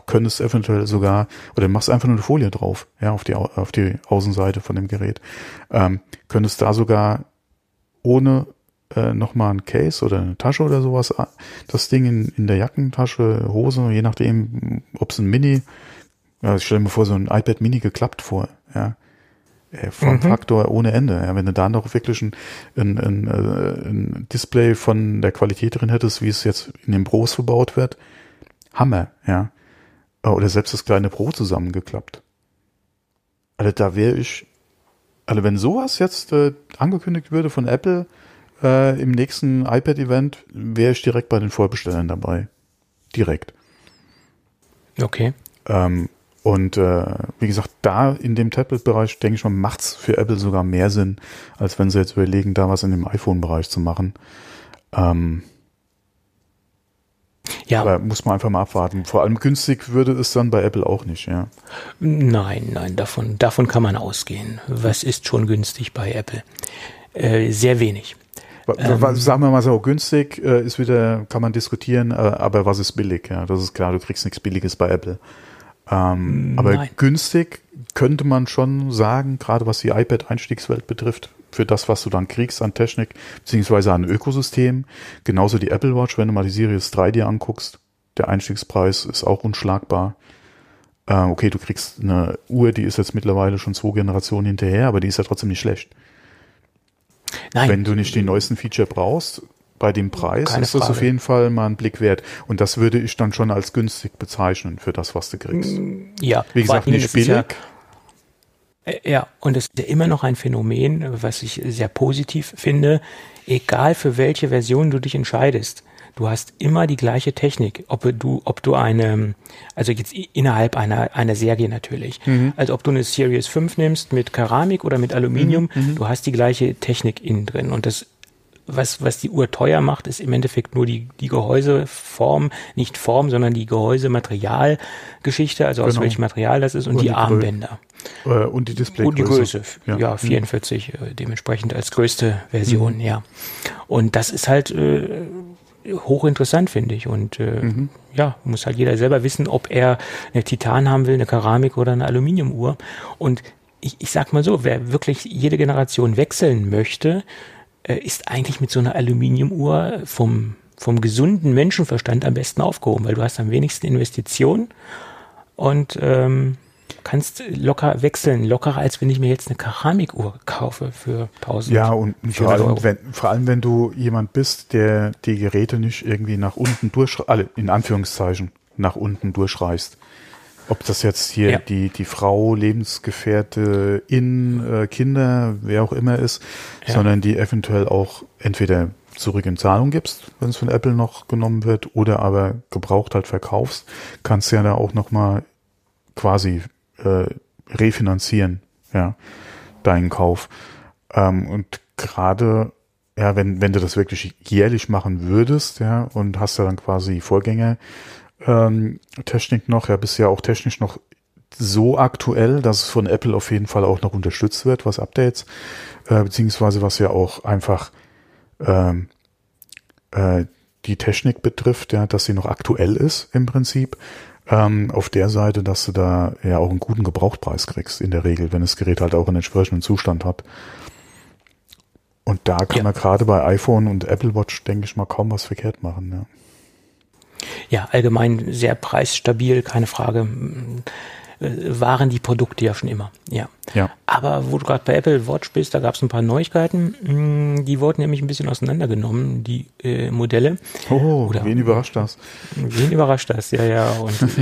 könntest eventuell sogar, oder machst einfach nur eine Folie drauf, ja, auf die, auf die Außenseite von dem Gerät, ähm, könntest da sogar ohne äh, nochmal ein Case oder eine Tasche oder sowas, äh, das Ding in, in der Jackentasche, Hose, je nachdem, ob es ein Mini, ja, ich stelle mir vor, so ein iPad Mini geklappt vor, ja, äh, Formfaktor mhm. ohne Ende. Ja, wenn du da noch wirklich ein, ein, ein, äh, ein, Display von der Qualität drin hättest, wie es jetzt in den Pros verbaut wird, Hammer, ja. Oder selbst das kleine Pro zusammengeklappt. Also da wäre ich, also wenn sowas jetzt äh, angekündigt würde von Apple äh, im nächsten iPad-Event, wäre ich direkt bei den Vorbestellern dabei. Direkt. Okay. Ähm, und äh, wie gesagt, da in dem Tablet-Bereich, denke ich mal, macht's für Apple sogar mehr Sinn, als wenn sie jetzt überlegen, da was in dem iPhone-Bereich zu machen. Ähm, ja. Aber muss man einfach mal abwarten. Vor allem günstig würde es dann bei Apple auch nicht, ja. Nein, nein, davon, davon kann man ausgehen. Was ist schon günstig bei Apple? Äh, sehr wenig. Ähm, Sagen wir mal so, günstig äh, ist wieder, kann man diskutieren, äh, aber was ist billig? Ja, das ist klar, du kriegst nichts Billiges bei Apple. Ähm, aber günstig könnte man schon sagen, gerade was die iPad-Einstiegswelt betrifft, für das, was du dann kriegst an Technik, beziehungsweise an Ökosystem. Genauso die Apple Watch, wenn du mal die Series 3 dir anguckst, der Einstiegspreis ist auch unschlagbar. Äh, okay, du kriegst eine Uhr, die ist jetzt mittlerweile schon zwei Generationen hinterher, aber die ist ja trotzdem nicht schlecht. Nein. Wenn du nicht die neuesten Feature brauchst, bei dem Preis Keine ist das Frage. auf jeden Fall mal ein Blick wert. Und das würde ich dann schon als günstig bezeichnen für das, was du kriegst. Mm, ja, wie gesagt, nicht billig. Ja, äh, ja, und es ist ja immer noch ein Phänomen, was ich sehr positiv finde. Egal für welche Version du dich entscheidest, du hast immer die gleiche Technik. Ob du, ob du eine, also jetzt innerhalb einer, einer Serie natürlich. Mhm. Also ob du eine Series 5 nimmst mit Keramik oder mit Aluminium, mhm. mhm. du hast die gleiche Technik innen drin. Und das was, was die Uhr teuer macht, ist im Endeffekt nur die, die Gehäuseform, nicht Form, sondern die Gehäusematerialgeschichte, also genau. aus welchem Material das ist und, und die, die, Armbänder. Äh, und die Displaygröße. Und die Größe, ja, ja 44 mhm. Äh, dementsprechend als größte Version, mhm. ja. Und das ist halt äh, hochinteressant, finde ich. Und äh, mhm. ja, muss halt jeder selber wissen, ob er eine Titan haben will, eine Keramik oder eine Aluminiumuhr. Und ich, ich sag mal so, wer wirklich jede Generation wechseln möchte, äh, ist eigentlich mit so einer Aluminiumuhr vom, vom gesunden Menschenverstand am besten aufgehoben, weil du hast am wenigsten Investitionen und ähm, kannst locker wechseln, lockerer als wenn ich mir jetzt eine Keramikuhr kaufe für 1000 Ja, und vor allem, wenn, vor allem, wenn du jemand bist, der die Geräte nicht irgendwie nach unten durch, alle in Anführungszeichen, nach unten durchreißt. Ob das jetzt hier Ja. die, die Frau, Lebensgefährte, in äh, Kinder, wer auch immer ist, Ja. sondern die eventuell auch entweder zurück in Zahlung gibst, wenn es von Apple noch genommen wird, oder aber gebraucht halt verkaufst, kannst du ja da auch nochmal quasi äh, refinanzieren, ja, deinen Kauf. Ähm, und gerade, ja, wenn, wenn du das wirklich jährlich machen würdest, ja, und hast ja dann quasi Vorgänger ähm, Technik noch, ja, bist ja auch technisch noch so aktuell, dass es von Apple auf jeden Fall auch noch unterstützt wird, was Updates, äh, beziehungsweise was ja auch einfach ähm, äh, die Technik betrifft, ja, dass sie noch aktuell ist im Prinzip. Ähm, auf der Seite, dass du da ja auch einen guten Gebrauchtpreis kriegst in der Regel, wenn das Gerät halt auch einen entsprechenden Zustand hat. Und da kann Ja. man gerade bei iPhone und Apple Watch, denke ich mal, kaum was verkehrt machen. Ja. Ja, allgemein sehr preisstabil, keine Frage. Äh, Waren die Produkte ja schon immer, ja. Ja. Aber wo du gerade bei Apple Watch bist, da gab es ein paar Neuigkeiten. Mm, Die wurden nämlich ein bisschen auseinandergenommen, die äh, Modelle. Oh, Oder- wen überrascht das? Wen überrascht das? Ja, ja. Und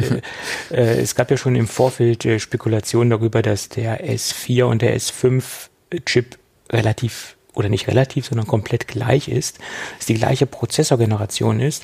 äh, äh, es gab ja schon im Vorfeld äh, Spekulationen darüber, dass der S4 und der S5-Chip relativ oder nicht relativ, sondern komplett gleich ist, dass die gleiche Prozessorgeneration ist.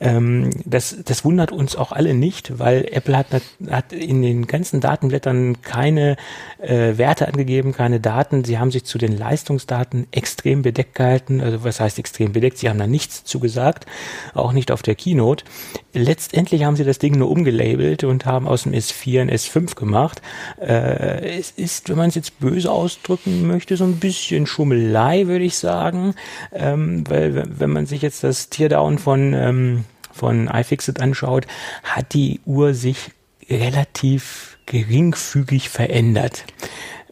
Ähm, das, das wundert uns auch alle nicht, weil Apple hat, hat in den ganzen Datenblättern keine äh, Werte angegeben, keine Daten. Sie haben sich zu den Leistungsdaten extrem bedeckt gehalten. Also was heißt extrem bedeckt? Sie haben da nichts zu gesagt, auch nicht auf der Keynote. Letztendlich haben sie das Ding nur umgelabelt und haben aus dem S4 ein S5 gemacht. Äh, es ist, wenn man es jetzt böse ausdrücken möchte, so ein bisschen Schummelei, würde ich sagen. Ähm, weil wenn- man sich jetzt das Teardown von, ähm, von iFixit anschaut, hat die Uhr sich relativ geringfügig verändert.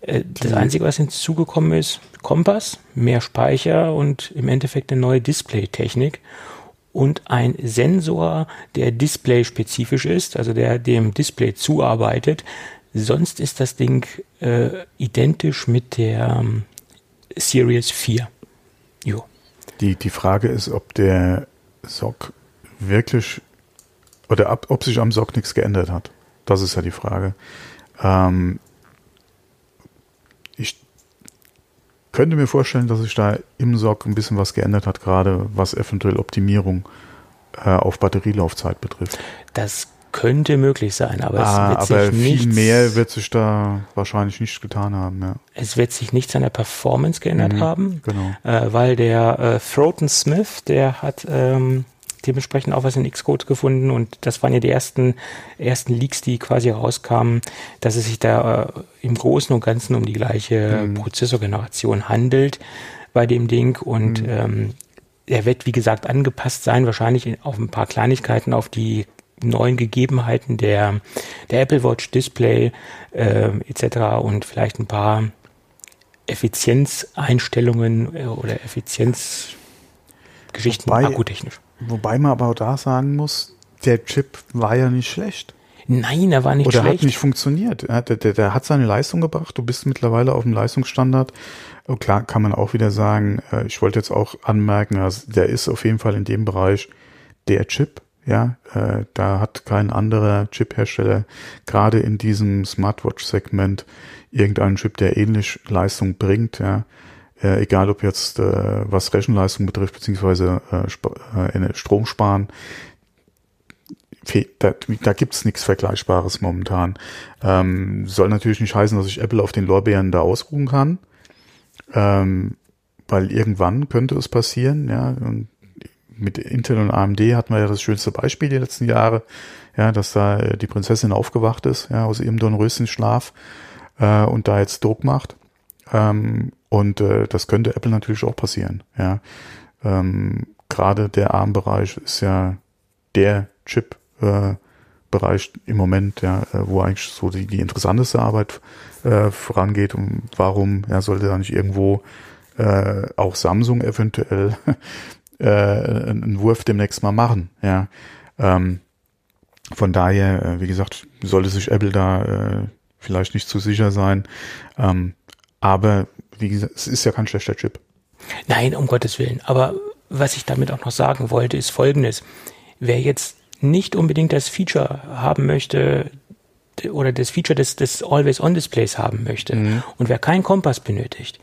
Äh, Das Einzige, was hinzugekommen ist, Kompass, mehr Speicher und im Endeffekt eine neue Display-Technik und ein Sensor, der display-spezifisch ist, also der dem Display zuarbeitet. Sonst ist das Ding äh, identisch mit der ähm, Series 4. Jo. Die, die Frage ist, ob der Sock wirklich oder ab, ob sich am Sock nichts geändert hat. Das ist ja die Frage. Ähm, ich könnte mir vorstellen, dass sich da im Sock ein bisschen was geändert hat, gerade was eventuell Optimierung äh, auf Batterielaufzeit betrifft. Das könnte möglich sein, aber Ah, es wird aber sich viel nichts, mehr wird sich da wahrscheinlich nicht getan haben. Ja, es wird sich nichts an der Performance geändert Mhm, haben. genau. äh, weil der äh, Throton Smith, der hat ähm, dementsprechend auch was in Xcode gefunden und das waren ja die ersten, ersten Leaks, die quasi rauskamen, dass es sich da äh, im Großen und Ganzen um die gleiche Mhm. Prozessorgeneration handelt bei dem Ding und Mhm. ähm, er wird, wie gesagt, angepasst sein, wahrscheinlich in- auf ein paar Kleinigkeiten, auf die neuen Gegebenheiten der, der Apple Watch Display äh, etc. und vielleicht ein paar Effizienzeinstellungen äh, oder Effizienzgeschichten Wobei- akkutechnisch. Wobei man aber auch da sagen muss, der Chip war ja nicht schlecht. Nein, er war nicht Oder schlecht. hat nicht funktioniert. Der, der, der hat seine Leistung gebracht. Du bist mittlerweile auf dem Leistungsstandard. Und klar kann man auch wieder sagen, äh, ich wollte jetzt auch anmerken, also der ist auf jeden Fall in dem Bereich der Chip. Ja, äh, da hat kein anderer Chip-Hersteller gerade in diesem Smartwatch-Segment irgendeinen Chip, der ähnlich Leistung bringt. Ja, äh, egal ob jetzt äh, was Rechenleistung betrifft beziehungsweise äh, äh, Strom sparen da, da gibt's nichts Vergleichbares momentan. Ähm, soll natürlich nicht heißen, dass ich Apple auf den Lorbeeren da ausruhen kann, ähm, weil irgendwann könnte es passieren. Ja, und mit Intel und AMD hatten wir ja das schönste Beispiel die letzten Jahre, ja, dass da äh, die Prinzessin aufgewacht ist, ja, aus ihrem Dornröschenschlaf äh, und da jetzt Druck macht. Ähm, und äh, das könnte Apple natürlich auch passieren. Ja, ähm, gerade der ARM-Bereich ist ja der Chip, äh, Bereich im Moment, ja, äh, wo eigentlich so die, die interessanteste Arbeit äh, vorangeht und warum ja, sollte da nicht irgendwo äh, auch Samsung eventuell äh, einen Wurf demnächst mal machen, ja. Ähm, von daher, äh, wie gesagt, sollte sich Apple da äh, vielleicht nicht zu sicher sein. Ähm, aber wie gesagt, es ist ja kein schlechter Chip. Nein, um Gottes Willen. Aber was ich damit auch noch sagen wollte, ist Folgendes. Wer jetzt nicht unbedingt das Feature haben möchte oder das Feature des, des Always-On-Displays haben möchte mhm. und wer keinen Kompass benötigt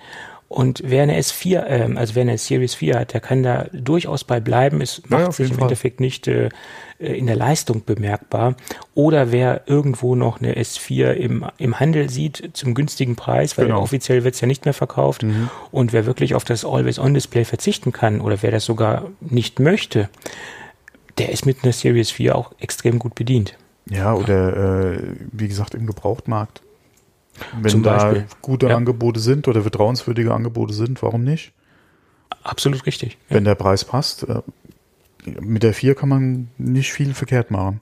und wer eine S4, äh, also wer eine Series 4 hat, der kann da durchaus bei bleiben. Es macht ja, sich im Fall. Endeffekt nicht äh, in der Leistung bemerkbar. Oder wer irgendwo noch eine S4 im, im Handel sieht zum günstigen Preis, weil genau. offiziell wird es ja nicht mehr verkauft. Mhm. Und wer wirklich auf das Always-On-Display verzichten kann oder wer das sogar nicht möchte, der ist mit einer Series 4 auch extrem gut bedient. Ja, oder äh, wie gesagt im Gebrauchtmarkt. Wenn Zum da gute ja. Angebote sind oder vertrauenswürdige Angebote sind, warum nicht? Absolut richtig. Ja. Wenn der Preis passt. Äh, mit der 4 kann man nicht viel verkehrt machen.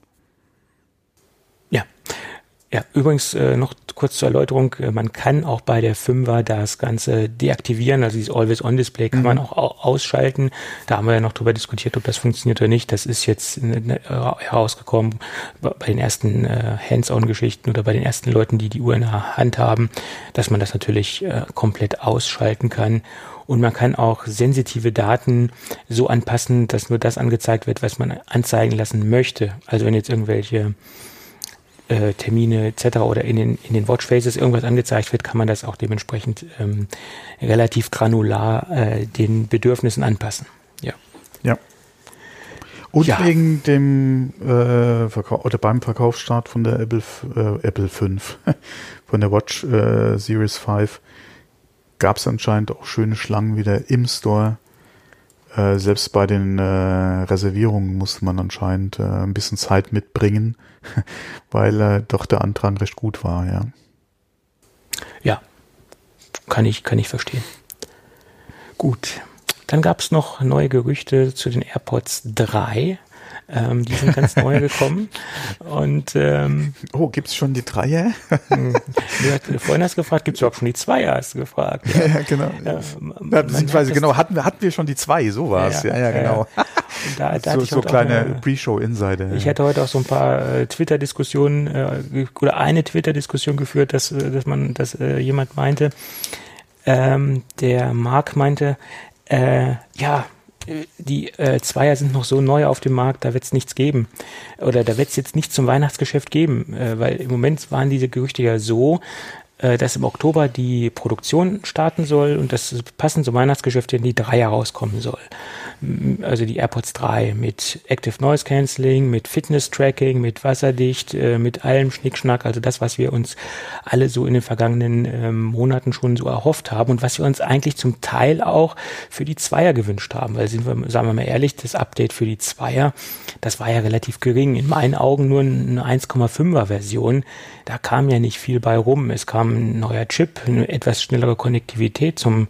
Ja. Übrigens äh, noch kurz zur Erläuterung, äh, man kann auch bei der 5er das Ganze deaktivieren, also dieses Always-On-Display kann mhm. man auch ausschalten. Da haben wir ja noch drüber diskutiert, ob das funktioniert oder nicht. Das ist jetzt äh, herausgekommen bei den ersten äh, Hands-on-Geschichten oder bei den ersten Leuten, die die Uhr in der Hand haben, dass man das natürlich äh, komplett ausschalten kann. Und man kann auch sensitive Daten so anpassen, dass nur das angezeigt wird, was man anzeigen lassen möchte. Also wenn jetzt irgendwelche äh, Termine etc. oder in den, in den Watchfaces irgendwas angezeigt wird, kann man das auch dementsprechend ähm, relativ granular äh, den Bedürfnissen anpassen. Ja. Ja. Und ja. wegen dem äh, Verkauf oder beim Verkaufsstart von der Apple, äh, Apple 5, von der Watch äh, Series 5, gab es anscheinend auch schöne Schlangen wieder im Store. Äh, selbst bei den äh, Reservierungen musste man anscheinend äh, ein bisschen Zeit mitbringen, weil äh, doch der Antrag recht gut war, ja. Ja, kann ich, kann ich verstehen. Gut. Dann gab es noch neue Gerüchte zu den AirPods 3. Ähm, die sind ganz neu gekommen. Und ähm, oh, gibt's schon die Dreier? Du vorhin hast gefragt, gibt's überhaupt schon die Zweier? Hast du gefragt? Ja, ja genau. Ja, ja, beziehungsweise genau, hatten wir hatten wir schon die zwei, so war's. Ja, ja, ja genau. Da, da so so kleine Pre-Show-Insider. Ich hatte heute auch so ein paar äh, Twitter-Diskussionen äh, oder eine Twitter-Diskussion geführt, dass, äh, dass man, dass äh, jemand meinte, ähm, der Mark meinte, äh, ja, die äh, Zweier sind noch so neu auf dem Markt, da wird es nichts geben. Oder da wird es jetzt nicht zum Weihnachtsgeschäft geben, äh, weil im Moment waren diese Gerüchte ja so, äh, dass im Oktober die Produktion starten soll und dass passend zum Weihnachtsgeschäft in die Dreier rauskommen soll also die AirPods 3 mit Active Noise Cancelling, mit Fitness Tracking, mit wasserdicht, äh, mit allem Schnickschnack, also das, was wir uns alle so in den vergangenen ähm, Monaten schon so erhofft haben und was wir uns eigentlich zum Teil auch für die Zweier gewünscht haben, weil sind wir, sagen wir mal ehrlich, das Update für die Zweier, das war ja relativ gering. In meinen Augen nur eine 1,5er Version. Da kam ja nicht viel bei rum. Es kam ein neuer Chip, eine etwas schnellere Konnektivität zum,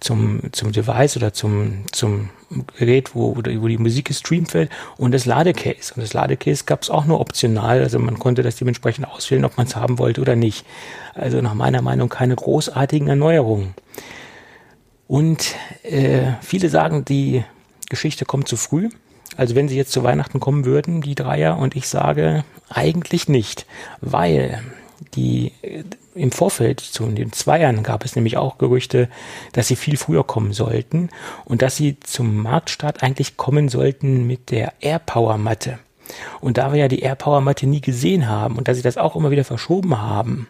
zum, zum Device oder zum, zum Gerät, wo, wo die Musik gestreamt wird und das Ladecase. Und das Ladecase gab es auch nur optional, also man konnte das dementsprechend auswählen, ob man es haben wollte oder nicht. Also nach meiner Meinung keine großartigen Erneuerungen. Und äh, viele sagen, die Geschichte kommt zu früh. Also wenn sie jetzt zu Weihnachten kommen würden, die Dreier, und ich sage eigentlich nicht, weil die im Vorfeld zu den Zweiern gab es nämlich auch Gerüchte, dass sie viel früher kommen sollten und dass sie zum Marktstart eigentlich kommen sollten mit der AirPower Matte. Und da wir ja die AirPower Matte nie gesehen haben und dass sie das auch immer wieder verschoben haben,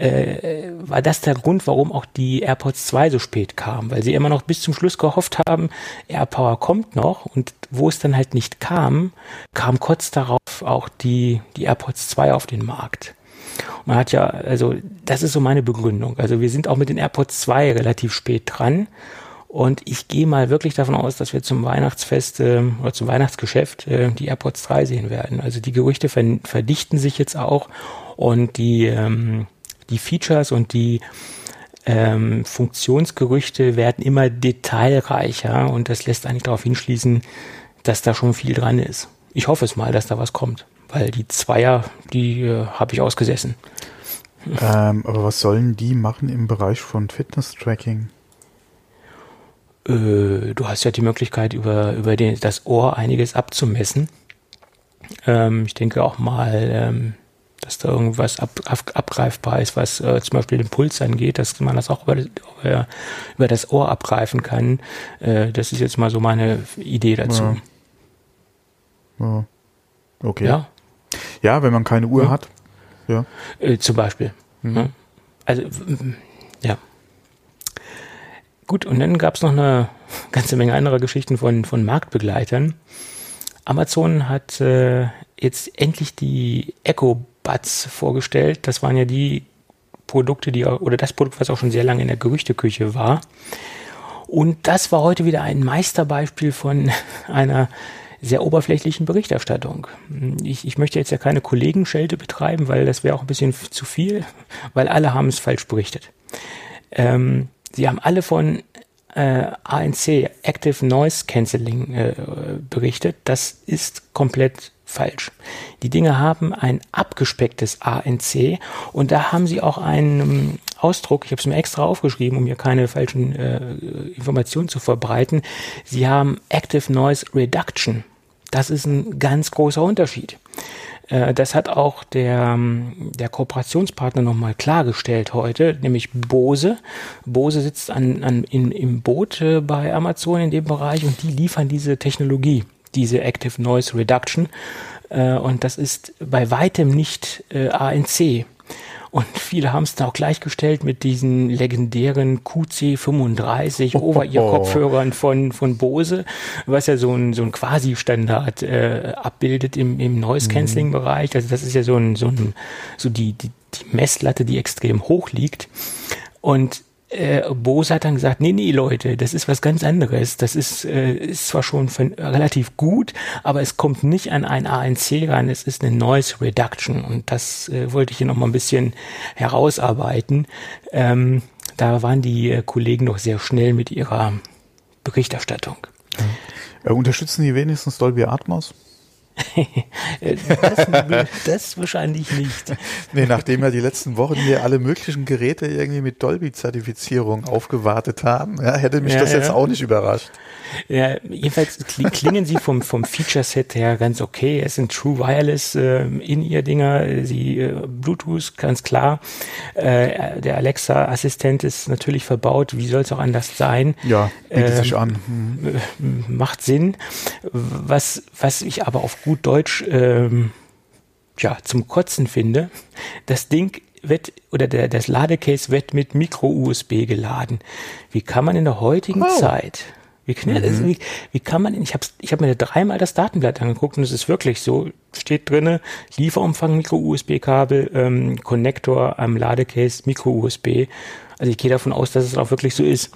äh, war das der Grund, warum auch die AirPods 2 so spät kamen, weil sie immer noch bis zum Schluss gehofft haben, AirPower kommt noch und wo es dann halt nicht kam, kam kurz darauf auch die, die AirPods 2 auf den Markt. Man hat ja, also das ist so meine Begründung. Also wir sind auch mit den AirPods 2 relativ spät dran. Und ich gehe mal wirklich davon aus, dass wir zum Weihnachtsfest äh, oder zum Weihnachtsgeschäft äh, die AirPods 3 sehen werden. Also die Gerüchte verdichten sich jetzt auch und die, ähm, die Features und die ähm, Funktionsgerüchte werden immer detailreicher und das lässt eigentlich darauf hinschließen, dass da schon viel dran ist. Ich hoffe es mal, dass da was kommt weil die Zweier, die äh, habe ich ausgesessen. Ähm, aber was sollen die machen im Bereich von Fitness-Tracking? Äh, du hast ja die Möglichkeit, über, über den, das Ohr einiges abzumessen. Ähm, ich denke auch mal, ähm, dass da irgendwas ab, ab, abgreifbar ist, was äh, zum Beispiel den Puls angeht, dass man das auch über, über, über das Ohr abgreifen kann. Äh, das ist jetzt mal so meine Idee dazu. Ja. ja. Okay. Ja, Ja, wenn man keine Uhr Ja. hat. Ja. äh, zum Beispiel. Mhm. Ja. Also, mm, ja. Gut, und dann gab es noch eine ganze Menge anderer Geschichten von, von Marktbegleitern. Amazon hat äh, jetzt endlich die Echo Buds vorgestellt. Das waren ja die Produkte, die oder das Produkt, was auch schon sehr lange in der Gerüchteküche war. Und das war heute wieder ein Meisterbeispiel von einer sehr oberflächlichen Berichterstattung. Ich, ich möchte jetzt ja keine Kollegenschelte betreiben, weil das wäre auch ein bisschen zu viel, weil alle haben es falsch berichtet. Ähm, sie haben alle von äh, ANC, Active Noise Cancelling, äh, berichtet. Das ist komplett falsch. Die Dinge haben ein abgespecktes ANC und da haben sie auch einen ähm, Ausdruck, ich habe es mir extra aufgeschrieben, um hier keine falschen äh, Informationen zu verbreiten. Sie haben Active Noise Reduction. Das ist ein ganz großer Unterschied. Äh, Das hat auch der, ähm, der Kooperationspartner nochmal klargestellt heute, nämlich Bose. Bose sitzt an, an, in, im Boot äh, bei Amazon in dem Bereich und die liefern diese Technologie, diese Active Noise Reduction. Äh, Und das ist bei weitem nicht ANC. Und viele haben es da auch gleichgestellt mit diesen legendären QC35 Over-Ear-Kopfhörern von, von Bose, was ja so ein, so ein Quasi-Standard äh, abbildet im, im Noise-Canceling-Bereich. Also das ist ja so ein, so ein, so die, die, die Messlatte, die extrem hoch liegt. Und äh, Bose hat dann gesagt, nee, nee, Leute, das ist was ganz anderes. Das ist, äh, ist zwar schon von, relativ gut, aber es kommt nicht an ein ANC ran. Es ist eine Noise Reduction. Und das äh, wollte ich hier nochmal ein bisschen herausarbeiten. Ähm, da waren die äh, Kollegen noch sehr schnell mit ihrer Berichterstattung. Äh, unterstützen die wenigstens Dolby Atmos? Das, das wahrscheinlich nicht. Nee, nachdem ja die letzten Wochen hier alle möglichen Geräte irgendwie mit Dolby-Zertifizierung aufgewartet haben, ja, hätte mich Ja, das jetzt ja. auch nicht überrascht. Ja, jedenfalls kli- klingen sie vom, vom Feature-Set her ganz okay. Es sind True Wireless äh, In-Ear-Dinger, sie äh, Bluetooth, ganz klar. Äh, der Alexa-Assistent ist natürlich verbaut. Wie soll es auch anders sein? Ja, bietet Ähm, sich an. Äh, macht Sinn. Was, was ich aber auf gut Deutsch ähm, ja, zum Kotzen finde, das Ding wird oder der, das Ladecase wird mit Micro-USB geladen. Wie kann man in der heutigen Oh. Zeit, wie, kann- also wie, wie kann man, ich habe ich hab mir dreimal das Datenblatt angeguckt und es ist wirklich so, steht drinne, Lieferumfang Micro-USB-Kabel, ähm, Konnektor am Ladecase Micro-USB. Also ich gehe davon aus, dass es auch wirklich so ist.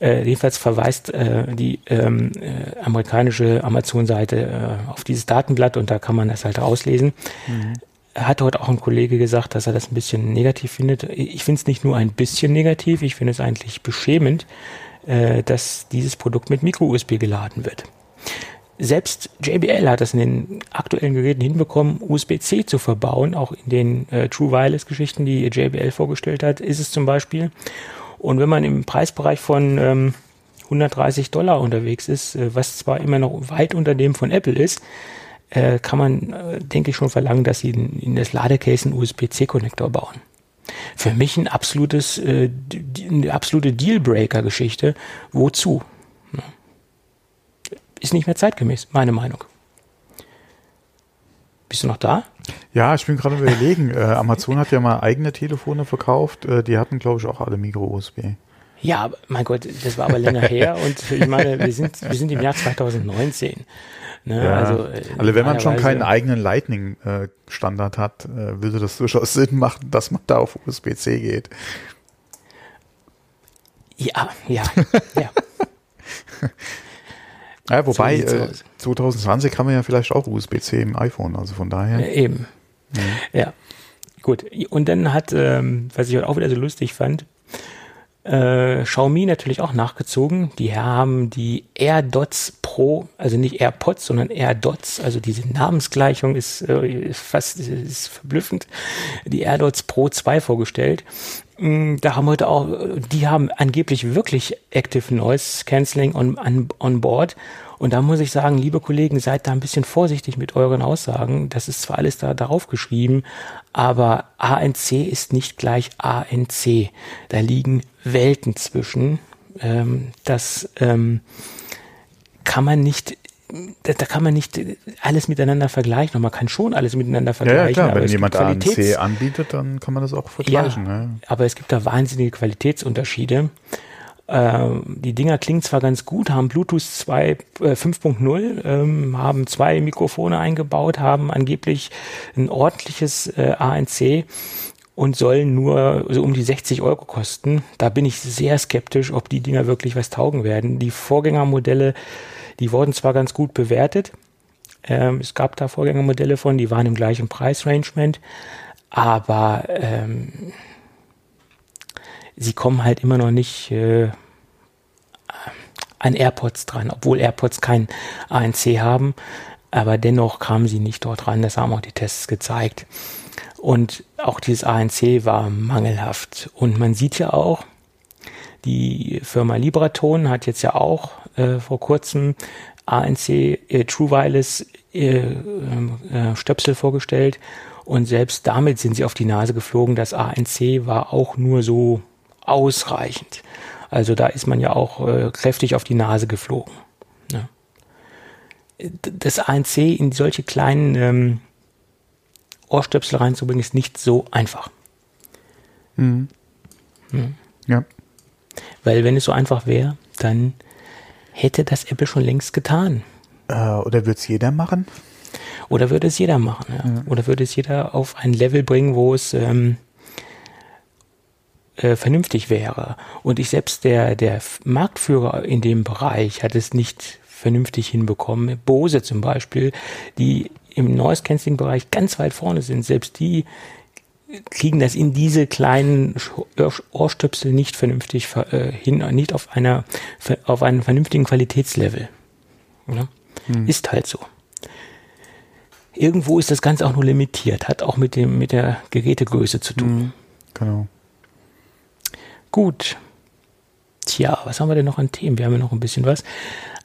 Äh, jedenfalls verweist äh, die ähm, äh, amerikanische Amazon-Seite äh, auf dieses Datenblatt und da kann man das halt rauslesen. Hat heute auch ein Kollege gesagt, dass er das ein bisschen negativ findet. Ich finde es nicht nur ein bisschen negativ, ich finde es eigentlich beschämend, äh, dass dieses Produkt mit Micro-USB geladen wird. Selbst JBL hat das in den aktuellen Geräten hinbekommen, USB-C zu verbauen, auch in den äh, True Wireless-Geschichten, die JBL vorgestellt hat, ist es zum Beispiel. Und wenn man im Preisbereich von ähm, 130 Dollar unterwegs ist, äh, was zwar immer noch weit unter dem von Apple ist, äh, kann man, äh, denke ich, schon verlangen, dass sie in, in das Ladecase einen USB-C-Konnektor bauen. Für mich ein absolutes, äh, eine absolute Dealbreaker-Geschichte. Wozu? Ist nicht mehr zeitgemäß, meine Meinung. Bist du noch da? Ja, ich bin gerade überlegen. Äh, Amazon hat ja mal eigene Telefone verkauft. Äh, die hatten, glaube ich, auch alle Micro-USB. Ja, mein Gott, das war aber länger her und ich meine, wir sind, wir sind im Jahr 2019. Ne? Ja. Also, Also wenn man schon normalerweise- keinen eigenen Lightning-Standard hat, äh, würde das durchaus Sinn machen, dass man da auf USB-C geht. Ja, ja, ja. Ja, wobei, sieht's äh, aus. 2020 haben wir ja vielleicht auch USB-C im iPhone, also von daher. Äh, Eben. Ja. Gut. Und dann hat, ähm, was ich heute auch wieder so lustig fand, Äh, Xiaomi natürlich auch nachgezogen. Die haben die AirDots Pro, also nicht AirPods, sondern AirDots, also diese Namensgleichung ist, äh, fast ist verblüffend. Die AirDots Pro 2 vorgestellt. Mm, da haben heute auch, die haben angeblich wirklich Active Noise Cancelling on, on, on board. Und da muss ich sagen, liebe Kollegen, seid da ein bisschen vorsichtig mit euren Aussagen. Das ist zwar alles da darauf geschrieben, aber ANC ist nicht gleich ANC. Da liegen Welten zwischen. Ähm, das ähm, kann man nicht da, da, kann man nicht alles miteinander vergleichen. Und man kann schon alles miteinander vergleichen. Ja, klar, wenn jemand ANC anbietet, dann kann man das auch vergleichen. Ja, ja. Aber es gibt da wahnsinnige Qualitätsunterschiede. Ähm, die Dinger klingen zwar ganz gut, haben Bluetooth 2, äh, 5.0, ähm, haben zwei Mikrofone eingebaut, haben angeblich ein ordentliches äh, ANC und sollen nur so um die 60 Euro kosten. Da bin ich sehr skeptisch, ob die Dinger wirklich was taugen werden. Die Vorgängermodelle, die wurden zwar ganz gut bewertet. Ähm, es gab da Vorgängermodelle von, die waren im gleichen Preisrangement, aber ähm, sie kommen halt immer noch nicht äh, an AirPods dran, obwohl AirPods kein ANC haben. Aber dennoch kamen sie nicht dort ran. Das haben auch die Tests gezeigt. Und auch dieses ANC war mangelhaft. Und man sieht ja auch, die Firma Libraton hat jetzt ja auch äh, vor kurzem ANC äh, True Wireless äh, äh, Stöpsel vorgestellt. Und selbst damit sind sie auf die Nase geflogen. Das ANC war auch nur so ausreichend. Also da ist man ja auch äh, kräftig auf die Nase geflogen. Ja. Das ANC in solche kleinen ähm, Ohrstöpsel reinzubringen, ist nicht so einfach. Mhm. Mhm. Ja. Weil wenn es so einfach wäre, dann hätte das Apple schon längst getan. Äh, oder würde es jeder machen? Oder würde es jeder machen, ja. ja. Oder würde es jeder auf ein Level bringen, wo es ähm, äh, vernünftig wäre. Und ich selbst, der, der Marktführer in dem Bereich, hat es nicht vernünftig hinbekommen. Bose zum Beispiel, die im Noise Cancelling Bereich ganz weit vorne sind, selbst die kriegen das in diese kleinen Ohrstöpsel nicht vernünftig äh, hin, nicht auf einer auf einem vernünftigen Qualitätslevel. Ja? Hm. Ist halt so. Irgendwo ist das Ganze auch nur limitiert, hat auch mit dem mit der Gerätegröße zu tun. Hm. Genau. Gut. Tja, was haben wir denn noch an Themen? Wir haben ja noch ein bisschen was.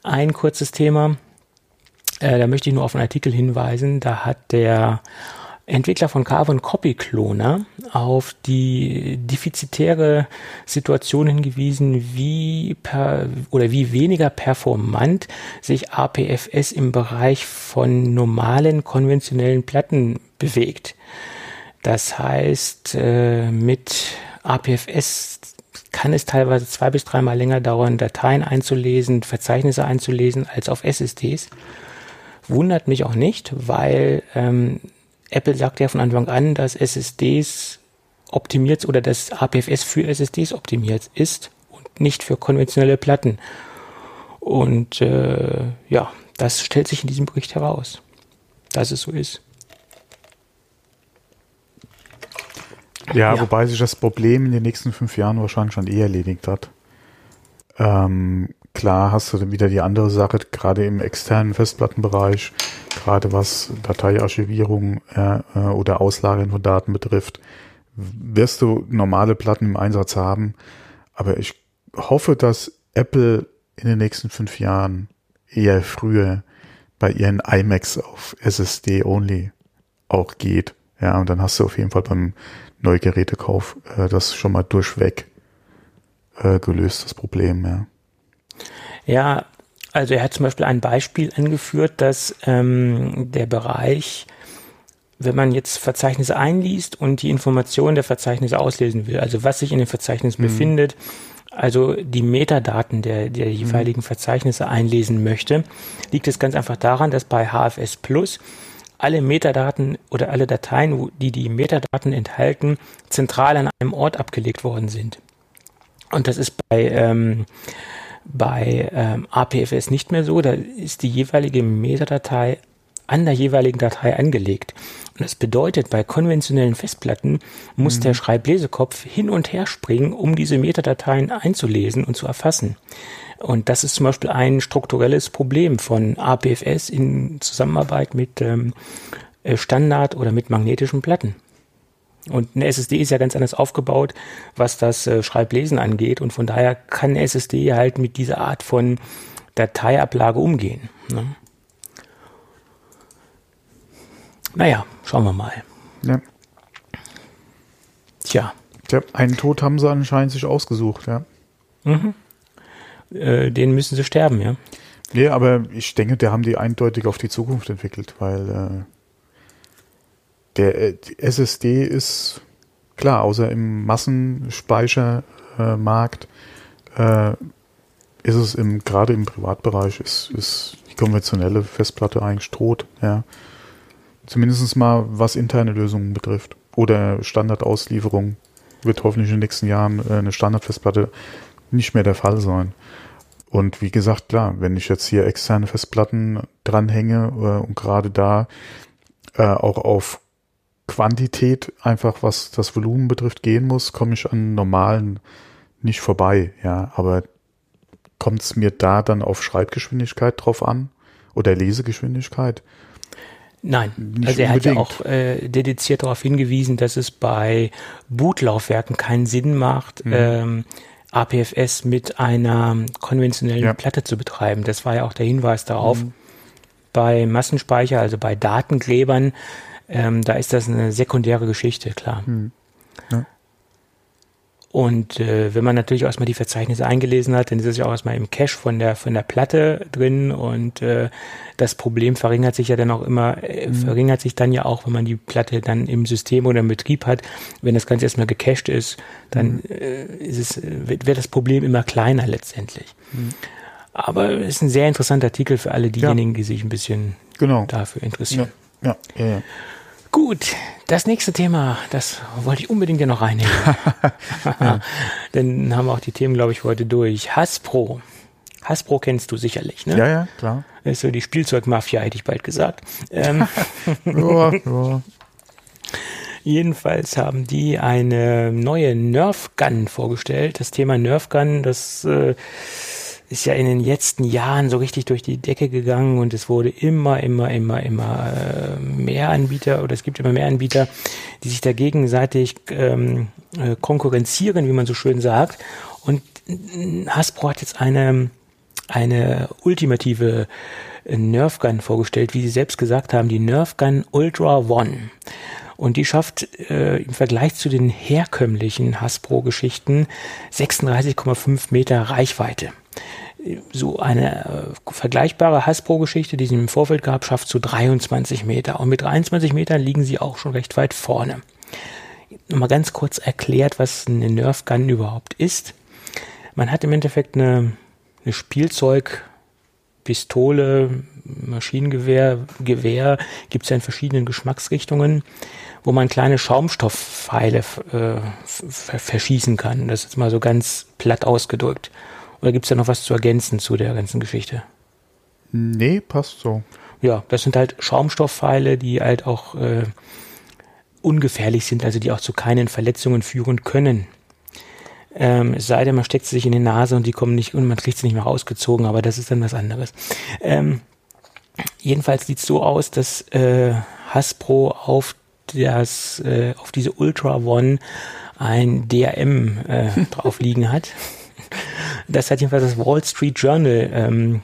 Ein kurzes Thema, äh, da möchte ich nur auf einen Artikel hinweisen. Da hat der Entwickler von Carbon Copy Cloner auf die defizitäre Situation hingewiesen, wie per, oder wie weniger performant sich APFS im Bereich von normalen konventionellen Platten bewegt. Das heißt, äh, mit APFS kann es teilweise zwei bis dreimal länger dauern, Dateien einzulesen, Verzeichnisse einzulesen, als auf SSDs. Wundert mich auch nicht, weil ähm, Apple sagt ja von Anfang an, dass SSDs optimiert oder dass APFS für SSDs optimiert ist und nicht für konventionelle Platten. Und äh, ja, das stellt sich in diesem Bericht heraus, dass es so ist. Ja, ja, wobei sich das Problem in den nächsten fünf Jahren wahrscheinlich schon eh erledigt hat. Ähm, klar hast du wieder die andere Sache, gerade im externen Festplattenbereich, gerade was Dateiarchivierung äh, oder Auslagern von Daten betrifft, wirst du normale Platten im Einsatz haben. Aber ich hoffe, dass Apple in den nächsten fünf Jahren eher früher bei ihren iMacs auf SSD only auch geht. Ja, und dann hast du auf jeden Fall beim Neugerätekauf äh, das schon mal durchweg äh, gelöst, das Problem, ja. Ja, also er hat zum Beispiel ein Beispiel angeführt, dass ähm, der Bereich, wenn man jetzt Verzeichnisse einliest und die Informationen der Verzeichnisse auslesen will, also was sich in den Verzeichnissen mhm. befindet, also die Metadaten der, der mhm. jeweiligen Verzeichnisse einlesen möchte, liegt es ganz einfach daran, dass bei HFS Plus alle Metadaten oder alle Dateien, die die Metadaten enthalten, zentral an einem Ort abgelegt worden sind. Und das ist bei, ähm, bei ähm, APFS nicht mehr so. Da ist die jeweilige Metadatei an der jeweiligen Datei angelegt. Und das bedeutet, bei konventionellen Festplatten muss mhm. der Schreiblesekopf hin und her springen, um diese Metadateien einzulesen und zu erfassen. Und das ist zum Beispiel ein strukturelles Problem von APFS in Zusammenarbeit mit ähm, äh, Standard oder mit magnetischen Platten. Und eine SSD ist ja ganz anders aufgebaut, was das äh, Schreiblesen angeht. Und von daher kann eine SSD halt mit dieser Art von Dateiablage umgehen. Ne? Naja, schauen wir mal. Ja. Tja. Tja, einen Tod haben sie anscheinend sich ausgesucht, ja. Mhm. Äh, den müssen sie sterben, ja. Nee, aber ich denke, der haben die eindeutig auf die Zukunft entwickelt, weil äh, der äh, SSD ist klar, außer im Massenspeichermarkt äh, ist es im gerade im Privatbereich ist, ist die konventionelle Festplatte eigentlich tot, ja. Zumindest mal was interne Lösungen betrifft. Oder Standardauslieferung wird hoffentlich in den nächsten Jahren äh, eine Standardfestplatte nicht mehr der Fall sein. Und wie gesagt, klar, wenn ich jetzt hier externe Festplatten dranhänge äh, und gerade da äh, auch auf Quantität einfach, was das Volumen betrifft, gehen muss, komme ich an normalen nicht vorbei. Ja, aber kommt es mir da dann auf Schreibgeschwindigkeit drauf an oder Lesegeschwindigkeit? Nein, Nicht also er unbedingt. hat ja auch äh, dediziert darauf hingewiesen, dass es bei Bootlaufwerken keinen Sinn macht, mhm. ähm, APFS mit einer konventionellen ja. Platte zu betreiben. Das war ja auch der Hinweis darauf. Mhm. Bei Massenspeicher, also bei Datenklebern, ähm, da ist das eine sekundäre Geschichte, klar. Mhm. Ja. Und äh, wenn man natürlich auch erstmal die Verzeichnisse eingelesen hat, dann ist es ja auch erstmal im Cache von der von der Platte drin und äh, das Problem verringert sich ja dann auch immer, äh, mhm. verringert sich dann ja auch, wenn man die Platte dann im System oder im Betrieb hat. Wenn das Ganze erstmal gecached ist, dann mhm. äh, ist es, wird, wird das Problem immer kleiner letztendlich. Mhm. Aber es ist ein sehr interessanter Artikel für alle diejenigen, ja. die sich ein bisschen genau. dafür interessieren. Ja, ja, ja. ja. Gut, das nächste Thema, das wollte ich unbedingt ja noch reinnehmen. ja. Dann haben wir auch die Themen, glaube ich, heute durch. Hasbro. Hasbro kennst du sicherlich, ne? Ja, ja, klar. Ist so die Spielzeugmafia, hätte ich bald gesagt. Ähm, ja, ja. Jedenfalls haben die eine neue Nerf Gun vorgestellt. Das Thema Nerf Gun, das äh, ist ja in den letzten Jahren so richtig durch die Decke gegangen und es wurde immer, immer, immer, immer äh, mehr Anbieter oder es gibt immer mehr Anbieter, die sich da gegenseitig ähm, äh, konkurrenzieren, wie man so schön sagt. Und Hasbro hat jetzt eine, eine ultimative äh, Nerf Gun vorgestellt, wie sie selbst gesagt haben, die Nerf Gun Ultra One. Und die schafft äh, im Vergleich zu den herkömmlichen Hasbro-Geschichten 36,5 Meter Reichweite so eine äh, vergleichbare Hasbro-Geschichte, die sie im Vorfeld gab, schafft zu 23 Meter. Und mit 23 Metern liegen sie auch schon recht weit vorne. Nochmal ganz kurz erklärt, was eine Nerf Gun überhaupt ist. Man hat im Endeffekt eine, eine Spielzeugpistole, Maschinengewehr, Gewehr, gibt es ja in verschiedenen Geschmacksrichtungen, wo man kleine Schaumstoffpfeile äh, verschießen kann. Das ist mal so ganz platt ausgedrückt. Oder gibt es da noch was zu ergänzen zu der ganzen Geschichte? Nee, passt so. Ja, das sind halt Schaumstoffpfeile, die halt auch äh, ungefährlich sind, also die auch zu keinen Verletzungen führen können. Ähm, es sei denn, man steckt sie sich in die Nase und die kommen nicht und man kriegt sie nicht mehr rausgezogen, aber das ist dann was anderes. Ähm, jedenfalls sieht es so aus, dass äh, Hasbro auf das äh, auf diese Ultra One ein DRM äh, drauf liegen hat. Das hat jedenfalls das Wall Street Journal ähm,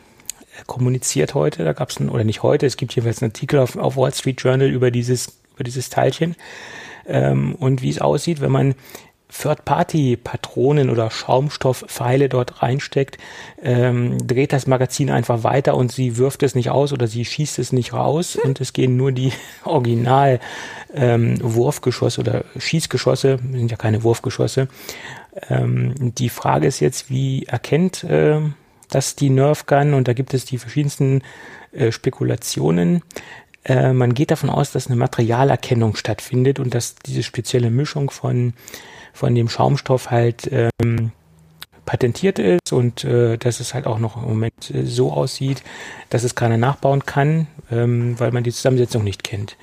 kommuniziert heute. Da gab es oder nicht heute, es gibt jedenfalls einen Artikel auf, auf Wall Street Journal über dieses, über dieses Teilchen. Ähm, und wie es aussieht, wenn man Third-Party-Patronen oder Schaumstoffpfeile dort reinsteckt, ähm, dreht das Magazin einfach weiter und sie wirft es nicht aus oder sie schießt es nicht raus und es gehen nur die Original ähm, Wurfgeschosse oder Schießgeschosse, sind ja keine Wurfgeschosse, ähm, die Frage ist jetzt, wie erkennt äh, das die Nerf Gun? Und da gibt es die verschiedensten äh, Spekulationen. Äh, man geht davon aus, dass eine Materialerkennung stattfindet und dass diese spezielle Mischung von, von dem Schaumstoff halt ähm, patentiert ist und äh, dass es halt auch noch im Moment äh, so aussieht, dass es keiner nachbauen kann, ähm, weil man die Zusammensetzung nicht kennt.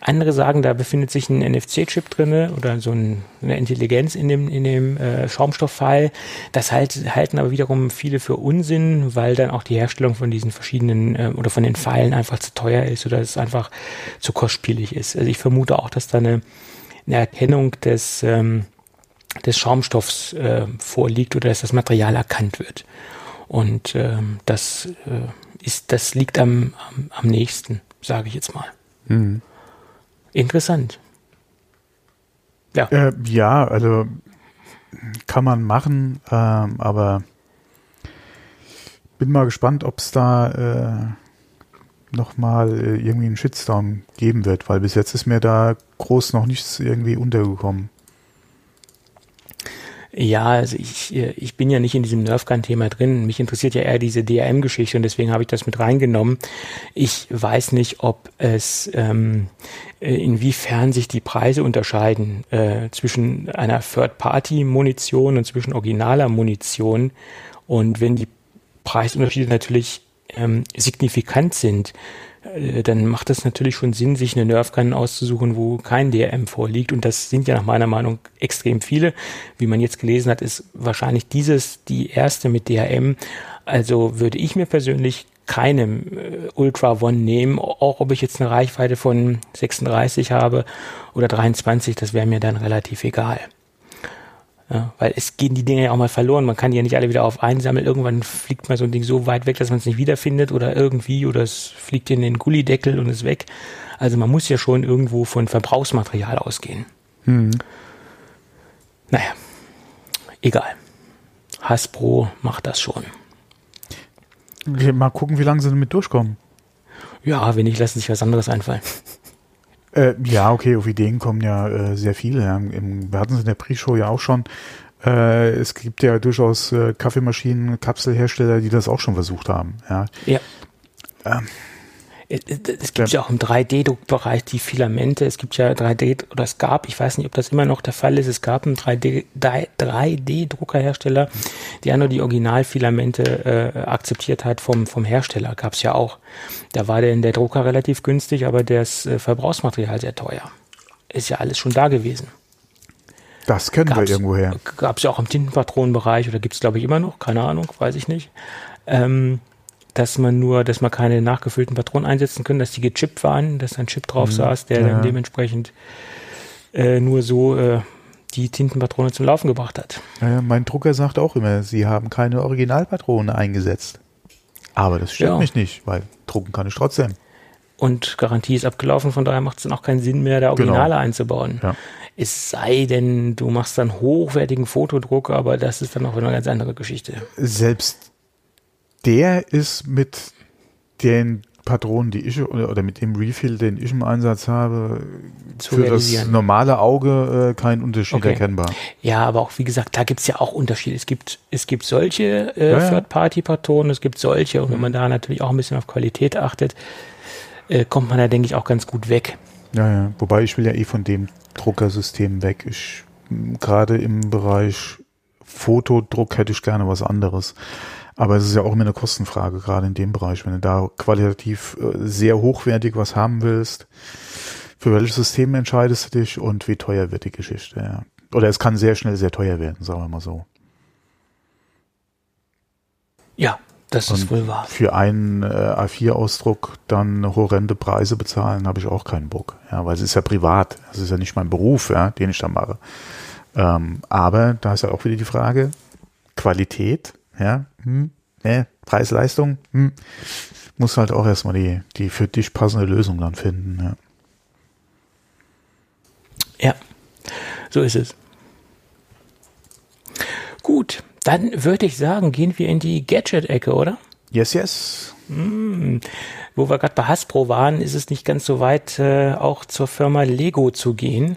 Andere sagen, da befindet sich ein NFC-Chip drinne oder so ein, eine Intelligenz in dem, in dem äh, Schaumstofffall. Das halt, halten aber wiederum viele für Unsinn, weil dann auch die Herstellung von diesen verschiedenen äh, oder von den Pfeilen einfach zu teuer ist oder es einfach zu kostspielig ist. Also ich vermute auch, dass da eine, eine Erkennung des ähm, des Schaumstoffs äh, vorliegt oder dass das Material erkannt wird. Und ähm, das äh, ist, das liegt am, am, am nächsten, sage ich jetzt mal. Mhm. Interessant. Ja. Äh, ja, also kann man machen, ähm, aber bin mal gespannt, ob es da äh, nochmal äh, irgendwie einen Shitstorm geben wird, weil bis jetzt ist mir da groß noch nichts irgendwie untergekommen. Ja, also ich, ich bin ja nicht in diesem Nerfgun-Thema drin. Mich interessiert ja eher diese DRM-Geschichte und deswegen habe ich das mit reingenommen. Ich weiß nicht, ob es ähm, äh, inwiefern sich die Preise unterscheiden äh, zwischen einer Third-Party-Munition und zwischen originaler Munition. Und wenn die Preisunterschiede natürlich ähm, signifikant sind, dann macht es natürlich schon Sinn, sich eine Nerfgun auszusuchen, wo kein DRM vorliegt. Und das sind ja nach meiner Meinung extrem viele. Wie man jetzt gelesen hat, ist wahrscheinlich dieses die erste mit DRM. Also würde ich mir persönlich keinem äh, Ultra One nehmen, auch ob ich jetzt eine Reichweite von 36 habe oder 23, das wäre mir dann relativ egal. Ja, weil es gehen die Dinge ja auch mal verloren. Man kann die ja nicht alle wieder auf einsammeln. Irgendwann fliegt mal so ein Ding so weit weg, dass man es nicht wiederfindet oder irgendwie oder es fliegt in den Gullideckel und ist weg. Also man muss ja schon irgendwo von Verbrauchsmaterial ausgehen. Hm. Naja, egal. Hasbro macht das schon. Mal gucken, wie lange sie damit durchkommen. Ja, wenn nicht, lassen sich was anderes einfallen. Äh, ja, okay, auf Ideen kommen ja äh, sehr viele. Ja. Im, wir hatten es in der Pre-Show ja auch schon. Äh, es gibt ja durchaus äh, Kaffeemaschinen, Kapselhersteller, die das auch schon versucht haben. Ja. ja. Ähm, es gibt ja, ja auch im 3D-Druckbereich die Filamente. Es gibt ja 3D oder es gab, ich weiß nicht, ob das immer noch der Fall ist, es gab einen 3D-Druckerhersteller, der nur die Originalfilamente äh, akzeptiert hat vom, vom Hersteller. Gab es ja auch. Da war der, der Drucker relativ günstig, aber das äh, Verbrauchsmaterial sehr teuer. Ist ja alles schon da gewesen. Das kennen gab's, wir irgendwoher. Gab es ja auch im Tintenpatronenbereich oder gibt es, glaube ich, immer noch, keine Ahnung, weiß ich nicht. Ähm, dass man nur, dass man keine nachgefüllten Patronen einsetzen können, dass die gechippt waren, dass ein Chip drauf mhm. saß, der ja. dann dementsprechend äh, nur so äh, die Tintenpatrone zum Laufen gebracht hat. Ja, mein Drucker sagt auch immer, sie haben keine Originalpatrone eingesetzt. Aber das stört ja. mich nicht, weil drucken kann ich trotzdem. Und Garantie ist abgelaufen, von daher macht es dann auch keinen Sinn mehr, da Originale genau. einzubauen. Ja. Es sei denn, du machst dann hochwertigen Fotodruck, aber das ist dann auch eine ganz andere Geschichte. Selbst der ist mit den Patronen, die ich oder, mit dem Refill, den ich im Einsatz habe, für das normale Auge äh, kein Unterschied okay. erkennbar. Ja, aber auch wie gesagt, da gibt es ja auch Unterschiede. Es gibt, es gibt solche äh, ja, Third-Party-Patronen, es gibt solche und wenn man da natürlich auch ein bisschen auf Qualität achtet, äh, kommt man da, denke ich, auch ganz gut weg. Ja, ja. Wobei ich will ja eh von dem Druckersystem weg. Ich gerade im Bereich Fotodruck hätte ich gerne was anderes. Aber es ist ja auch immer eine Kostenfrage, gerade in dem Bereich. Wenn du da qualitativ äh, sehr hochwertig was haben willst, für welches System entscheidest du dich und wie teuer wird die Geschichte? Ja. Oder es kann sehr schnell sehr teuer werden, sagen wir mal so. Ja, das und ist wohl wahr. Für einen äh, A4-Ausdruck dann horrende Preise bezahlen, habe ich auch keinen Bock. Ja, weil es ist ja privat. Es ist ja nicht mein Beruf, ja, den ich da mache. Ähm, aber da ist ja auch wieder die Frage, Qualität ja, hm, ne, Preis-Leistung, hm, muss halt auch erstmal die, die für dich passende Lösung dann finden. Ja. ja, so ist es. Gut, dann würde ich sagen, gehen wir in die Gadget-Ecke, oder? Yes, yes. Hm, wo wir gerade bei Hasbro waren, ist es nicht ganz so weit, äh, auch zur Firma Lego zu gehen.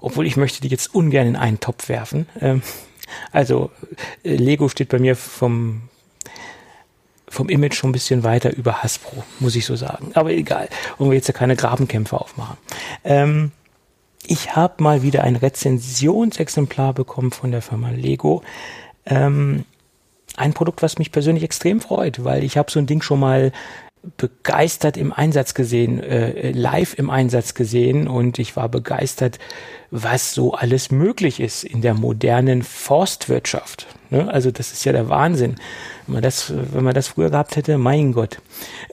Obwohl ich möchte die jetzt ungern in einen Topf werfen. Ähm, also äh, Lego steht bei mir vom vom Image schon ein bisschen weiter über Hasbro, muss ich so sagen. Aber egal, wollen wir jetzt ja keine Grabenkämpfe aufmachen. Ähm, ich habe mal wieder ein Rezensionsexemplar bekommen von der Firma Lego. Ähm, ein Produkt, was mich persönlich extrem freut, weil ich habe so ein Ding schon mal begeistert im Einsatz gesehen, äh, live im Einsatz gesehen und ich war begeistert, was so alles möglich ist in der modernen Forstwirtschaft. Ne? Also das ist ja der Wahnsinn. Wenn man das, wenn man das früher gehabt hätte, mein Gott.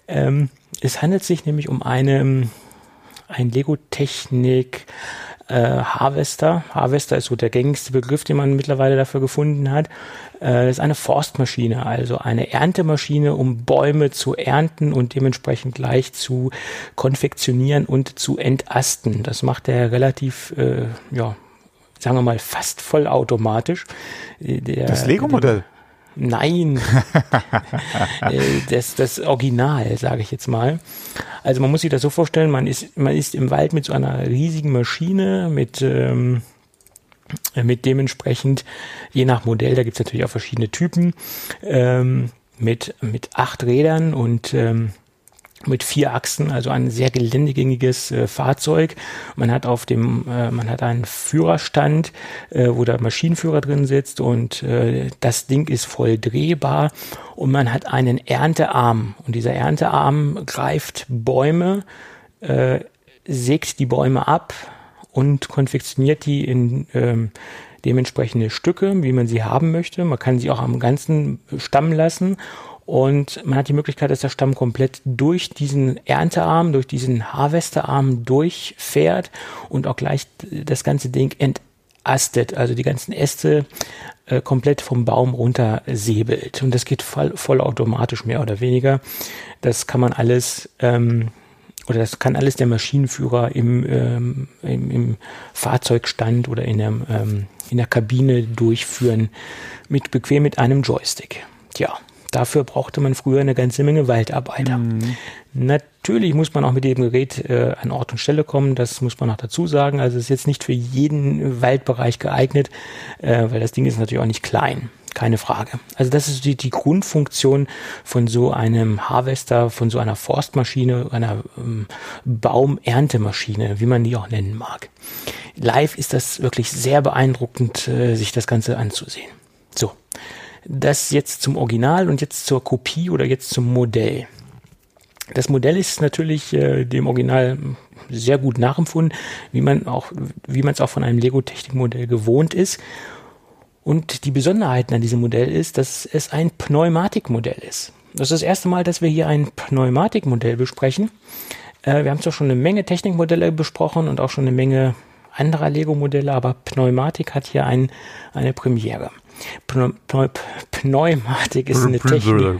Ähm, es handelt sich nämlich um eine, ein Lego-Technik, äh, Harvester. Harvester ist so der gängigste Begriff, den man mittlerweile dafür gefunden hat. Äh, das ist eine Forstmaschine, also eine Erntemaschine, um Bäume zu ernten und dementsprechend gleich zu konfektionieren und zu entasten. Das macht er relativ, äh, ja, sagen wir mal, fast vollautomatisch. Äh, der, das Lego-Modell? Nein, äh, das, das Original, sage ich jetzt mal. Also man muss sich das so vorstellen, man ist, man ist im Wald mit so einer riesigen Maschine, mit, ähm, mit dementsprechend, je nach Modell, da gibt es natürlich auch verschiedene Typen, ähm, mit, mit acht Rädern und ähm, mit vier Achsen, also ein sehr geländegängiges äh, Fahrzeug. Man hat auf dem, äh, man hat einen Führerstand, äh, wo der Maschinenführer drin sitzt und äh, das Ding ist voll drehbar und man hat einen Erntearm und dieser Erntearm greift Bäume, äh, sägt die Bäume ab und konfektioniert die in ähm, dementsprechende Stücke, wie man sie haben möchte. Man kann sie auch am ganzen Stamm lassen und man hat die Möglichkeit, dass der Stamm komplett durch diesen Erntearm, durch diesen Harvesterarm durchfährt und auch gleich das ganze Ding entastet, also die ganzen Äste äh, komplett vom Baum runter säbelt. Und das geht voll, vollautomatisch mehr oder weniger. Das kann man alles ähm, oder das kann alles der Maschinenführer im, ähm, im, im Fahrzeugstand oder in der, ähm, in der Kabine durchführen, mit bequem mit einem Joystick. Tja, Dafür brauchte man früher eine ganze Menge Waldarbeiter. Mhm. Natürlich muss man auch mit dem Gerät äh, an Ort und Stelle kommen, das muss man auch dazu sagen. Also es ist jetzt nicht für jeden Waldbereich geeignet, äh, weil das Ding ist natürlich auch nicht klein. Keine Frage. Also das ist die, die Grundfunktion von so einem Harvester, von so einer Forstmaschine, einer ähm, Baumerntemaschine, wie man die auch nennen mag. Live ist das wirklich sehr beeindruckend, äh, sich das Ganze anzusehen. So, das jetzt zum Original und jetzt zur Kopie oder jetzt zum Modell. Das Modell ist natürlich äh, dem Original sehr gut nachempfunden, wie man auch, wie man es auch von einem Lego-Technik-Modell gewohnt ist. Und die Besonderheiten an diesem Modell ist, dass es ein Pneumatikmodell ist. Das ist das erste Mal, dass wir hier ein Pneumatikmodell besprechen. Äh, wir haben zwar schon eine Menge Technikmodelle besprochen und auch schon eine Menge anderer Lego-Modelle, aber Pneumatik hat hier ein, eine Premiere. Pneumatik ist eine Technik,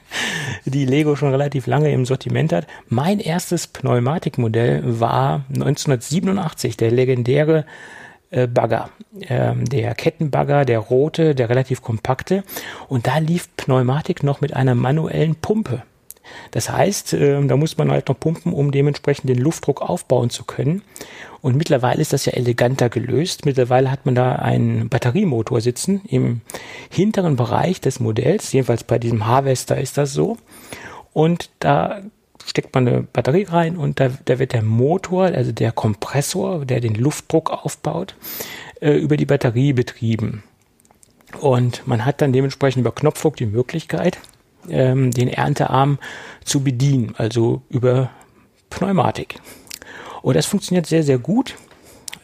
die Lego schon relativ lange im Sortiment hat. Mein erstes Pneumatikmodell war 1987, der legendäre äh, Bagger, ähm, der Kettenbagger, der rote, der relativ kompakte. Und da lief Pneumatik noch mit einer manuellen Pumpe. Das heißt, äh, da muss man halt noch pumpen, um dementsprechend den Luftdruck aufbauen zu können. Und mittlerweile ist das ja eleganter gelöst. Mittlerweile hat man da einen Batteriemotor sitzen im hinteren Bereich des Modells. Jedenfalls bei diesem Harvester ist das so. Und da steckt man eine Batterie rein und da, da wird der Motor, also der Kompressor, der den Luftdruck aufbaut, äh, über die Batterie betrieben. Und man hat dann dementsprechend über Knopfdruck die Möglichkeit, ähm, den Erntearm zu bedienen, also über Pneumatik. Und das funktioniert sehr, sehr gut.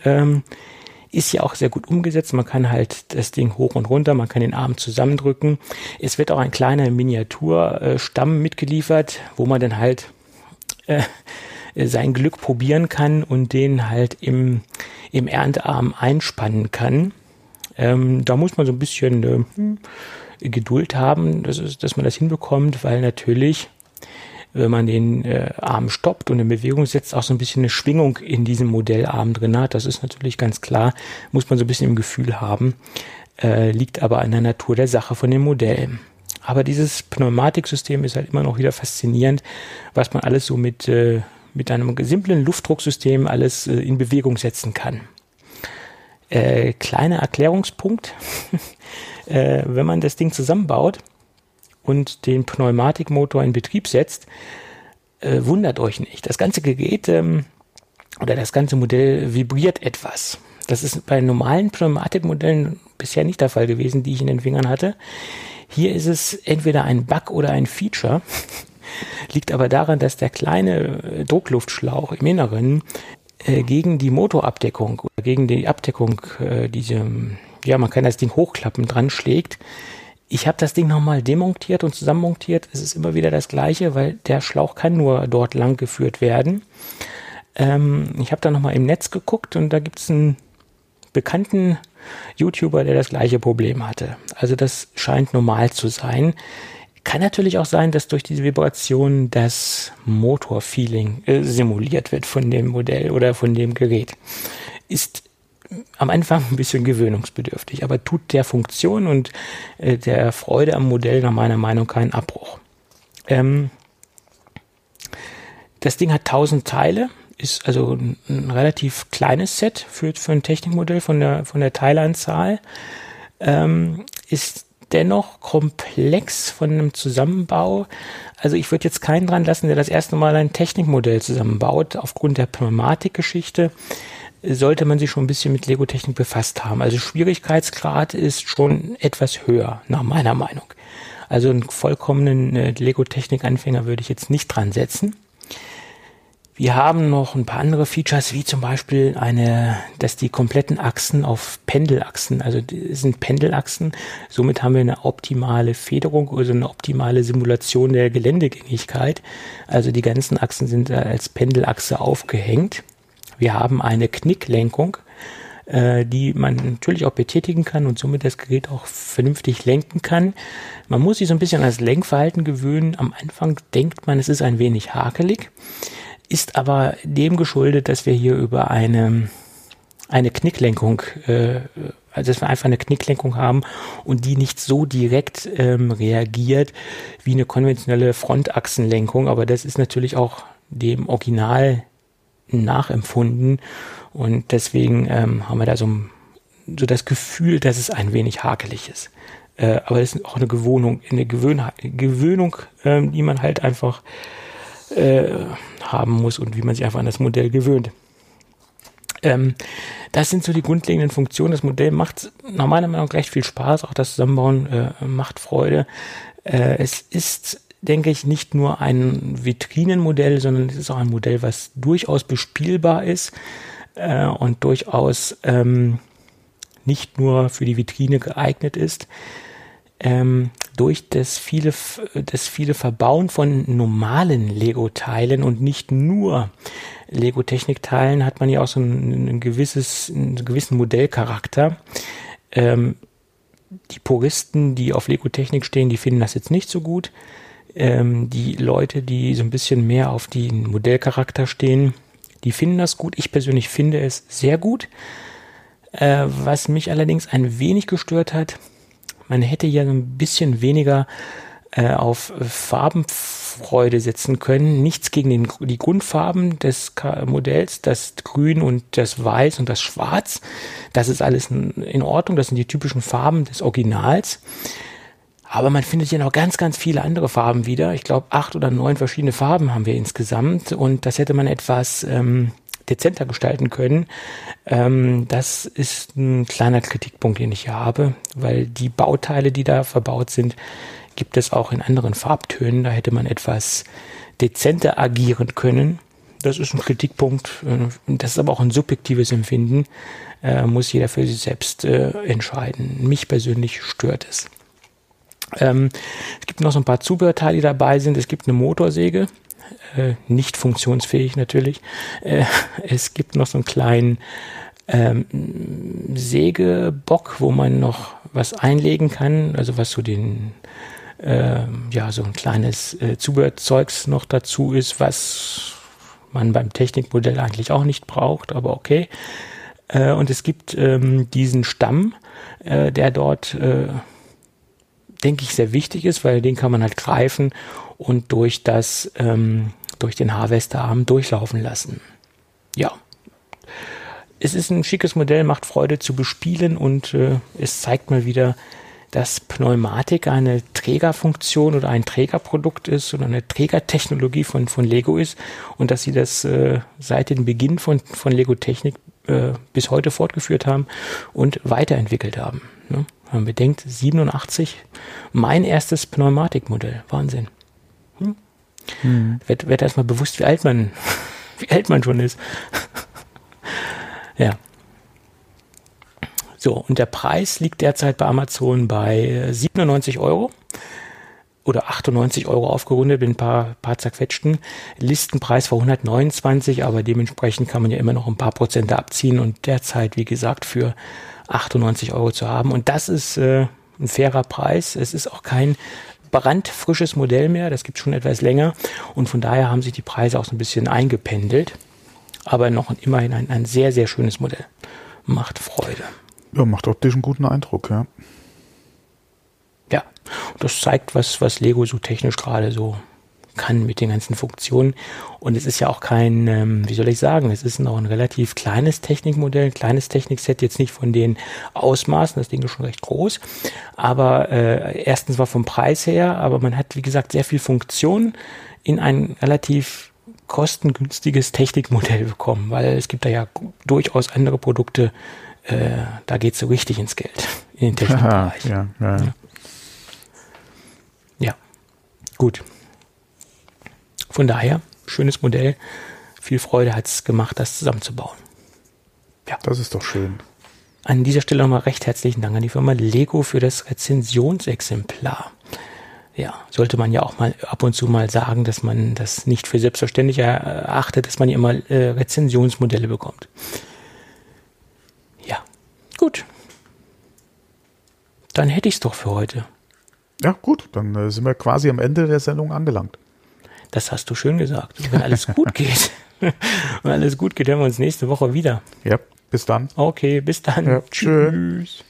Ähm, ist ja auch sehr gut umgesetzt. Man kann halt das Ding hoch und runter, man kann den Arm zusammendrücken. Es wird auch ein kleiner Miniaturstamm mitgeliefert, wo man dann halt äh, sein Glück probieren kann und den halt im, im Erntearm einspannen kann. Ähm, da muss man so ein bisschen äh, Geduld haben, dass, dass man das hinbekommt, weil natürlich, wenn man den äh, Arm stoppt und in Bewegung setzt, auch so ein bisschen eine Schwingung in diesem Modellarm drin hat. Das ist natürlich ganz klar, muss man so ein bisschen im Gefühl haben, äh, liegt aber an der Natur der Sache von dem Modell. Aber dieses Pneumatiksystem ist halt immer noch wieder faszinierend, was man alles so mit, äh, mit einem simplen Luftdrucksystem alles äh, in Bewegung setzen kann. Äh, kleiner Erklärungspunkt. äh, wenn man das Ding zusammenbaut und den Pneumatikmotor in Betrieb setzt, äh, wundert euch nicht. Das ganze Gerät ähm, oder das ganze Modell vibriert etwas. Das ist bei normalen Pneumatikmodellen bisher nicht der Fall gewesen, die ich in den Fingern hatte. Hier ist es entweder ein Bug oder ein Feature. Liegt aber daran, dass der kleine äh, Druckluftschlauch im Inneren äh, gegen die Motorabdeckung oder gegen die Abdeckung, äh, diese, ja, man kann das Ding hochklappen, dran schlägt. Ich habe das Ding nochmal demontiert und zusammenmontiert. Es ist immer wieder das gleiche, weil der Schlauch kann nur dort lang geführt werden. Ähm, ich habe da nochmal im Netz geguckt und da gibt es einen bekannten YouTuber, der das gleiche Problem hatte. Also das scheint normal zu sein. Kann natürlich auch sein, dass durch diese Vibration das Motorfeeling äh, simuliert wird von dem Modell oder von dem Gerät. Ist am Anfang ein bisschen gewöhnungsbedürftig, aber tut der Funktion und äh, der Freude am Modell nach meiner Meinung keinen Abbruch. Ähm, das Ding hat 1000 Teile, ist also ein, ein relativ kleines Set für, für ein Technikmodell von der, von der Teilanzahl. Ähm, ist dennoch komplex von einem Zusammenbau. Also ich würde jetzt keinen dran lassen, der das erste Mal ein Technikmodell zusammenbaut. Aufgrund der Pneumatikgeschichte sollte man sich schon ein bisschen mit Lego-Technik befasst haben. Also Schwierigkeitsgrad ist schon etwas höher, nach meiner Meinung. Also einen vollkommenen äh, Lego-Technik-Anfänger würde ich jetzt nicht dran setzen. Wir haben noch ein paar andere Features, wie zum Beispiel eine, dass die kompletten Achsen auf Pendelachsen, also sind Pendelachsen. Somit haben wir eine optimale Federung, also eine optimale Simulation der Geländegängigkeit. Also die ganzen Achsen sind als Pendelachse aufgehängt. Wir haben eine Knicklenkung, äh, die man natürlich auch betätigen kann und somit das Gerät auch vernünftig lenken kann. Man muss sich so ein bisschen an das Lenkverhalten gewöhnen. Am Anfang denkt man, es ist ein wenig hakelig ist aber dem geschuldet, dass wir hier über eine, eine Knicklenkung, äh, also dass wir einfach eine Knicklenkung haben und die nicht so direkt ähm, reagiert wie eine konventionelle Frontachsenlenkung. Aber das ist natürlich auch dem Original nachempfunden und deswegen ähm, haben wir da so, so das Gefühl, dass es ein wenig hakelig ist. Äh, aber es ist auch eine Gewohnung, eine Gewöhn Gewöhnung, äh, die man halt einfach äh, haben muss und wie man sich einfach an das Modell gewöhnt. Ähm, das sind so die grundlegenden Funktionen. Das Modell macht nach meiner Meinung recht viel Spaß. Auch das Zusammenbauen äh, macht Freude. Äh, es ist, denke ich, nicht nur ein Vitrinenmodell, sondern es ist auch ein Modell, was durchaus bespielbar ist äh, und durchaus ähm, nicht nur für die Vitrine geeignet ist ähm, durch das viele, das viele Verbauen von normalen Lego-Teilen und nicht nur Lego-Technik-Teilen hat man ja auch so ein, ein gewisses, einen gewissen Modellcharakter. Ähm, die Puristen, die auf Lego-Technik stehen, die finden das jetzt nicht so gut. Ähm, die Leute, die so ein bisschen mehr auf den Modellcharakter stehen, die finden das gut. Ich persönlich finde es sehr gut. Äh, was mich allerdings ein wenig gestört hat, man hätte ja ein bisschen weniger äh, auf Farbenfreude setzen können. Nichts gegen den, die Grundfarben des Modells, das Grün und das Weiß und das Schwarz. Das ist alles in Ordnung. Das sind die typischen Farben des Originals. Aber man findet hier noch ganz, ganz viele andere Farben wieder. Ich glaube, acht oder neun verschiedene Farben haben wir insgesamt. Und das hätte man etwas ähm, dezenter gestalten können. Ähm, das ist ein kleiner Kritikpunkt, den ich hier habe, weil die Bauteile, die da verbaut sind, gibt es auch in anderen Farbtönen. Da hätte man etwas dezenter agieren können. Das ist ein Kritikpunkt. Äh, das ist aber auch ein subjektives Empfinden. Äh, muss jeder für sich selbst äh, entscheiden. Mich persönlich stört es. Ähm, es gibt noch so ein paar Zubehörteile, die dabei sind. Es gibt eine Motorsäge, äh, nicht funktionsfähig natürlich. Äh, es gibt noch so einen kleinen ähm, Sägebock, wo man noch was einlegen kann, also was so den äh, ja so ein kleines äh, Zubehörzeugs noch dazu ist, was man beim Technikmodell eigentlich auch nicht braucht, aber okay. Äh, und es gibt ähm, diesen Stamm, äh, der dort denke ich, sehr wichtig ist, weil den kann man halt greifen und durch das, ähm, durch den Harvesterarm durchlaufen lassen. Ja. Es ist ein schickes Modell, macht Freude zu bespielen und äh, es zeigt mal wieder, dass Pneumatik eine Trägerfunktion oder ein Trägerprodukt ist oder eine Trägertechnologie von, von Lego ist und dass sie das äh, seit dem Beginn von, von Lego Technik äh, bis heute fortgeführt haben und weiterentwickelt haben. Ne? Wenn man bedenkt, 87, mein erstes Pneumatikmodell. Wahnsinn. Hm? Hm. Wird, wird erstmal bewusst, wie alt man, wie alt man schon ist. ja. So, und der Preis liegt derzeit bei Amazon bei 97 Euro oder 98 Euro aufgerundet mit ein paar, paar zerquetschten. Listenpreis war 129, aber dementsprechend kann man ja immer noch ein paar Prozente abziehen und derzeit, wie gesagt, für 98 Euro zu haben. Und das ist äh, ein fairer Preis. Es ist auch kein brandfrisches Modell mehr. Das gibt schon etwas länger. Und von daher haben sich die Preise auch so ein bisschen eingependelt. Aber noch immerhin ein, ein sehr, sehr schönes Modell. Macht Freude. Ja, macht optisch einen guten Eindruck, ja. Ja, und das zeigt, was, was Lego so technisch gerade so kann mit den ganzen Funktionen. Und es ist ja auch kein, ähm, wie soll ich sagen, es ist noch ein relativ kleines Technikmodell, kleines Technikset, jetzt nicht von den Ausmaßen, das Ding ist schon recht groß, aber äh, erstens war vom Preis her, aber man hat, wie gesagt, sehr viel Funktion in ein relativ kostengünstiges Technikmodell bekommen, weil es gibt da ja durchaus andere Produkte, äh, da geht es so richtig ins Geld, in den Technikbereich. ja, ja. ja. Gut. Von daher, schönes Modell. Viel Freude hat es gemacht, das zusammenzubauen. Ja. Das ist doch schön. An dieser Stelle nochmal recht herzlichen Dank an die Firma Lego für das Rezensionsexemplar. Ja, sollte man ja auch mal ab und zu mal sagen, dass man das nicht für selbstverständlich erachtet, dass man ja immer äh, Rezensionsmodelle bekommt. Ja, gut. Dann hätte ich es doch für heute. Ja, gut, dann äh, sind wir quasi am Ende der Sendung angelangt. Das hast du schön gesagt. Und wenn alles gut geht, wenn alles gut geht, hören wir uns nächste Woche wieder. Ja, bis dann. Okay, bis dann. Ja, tschüss.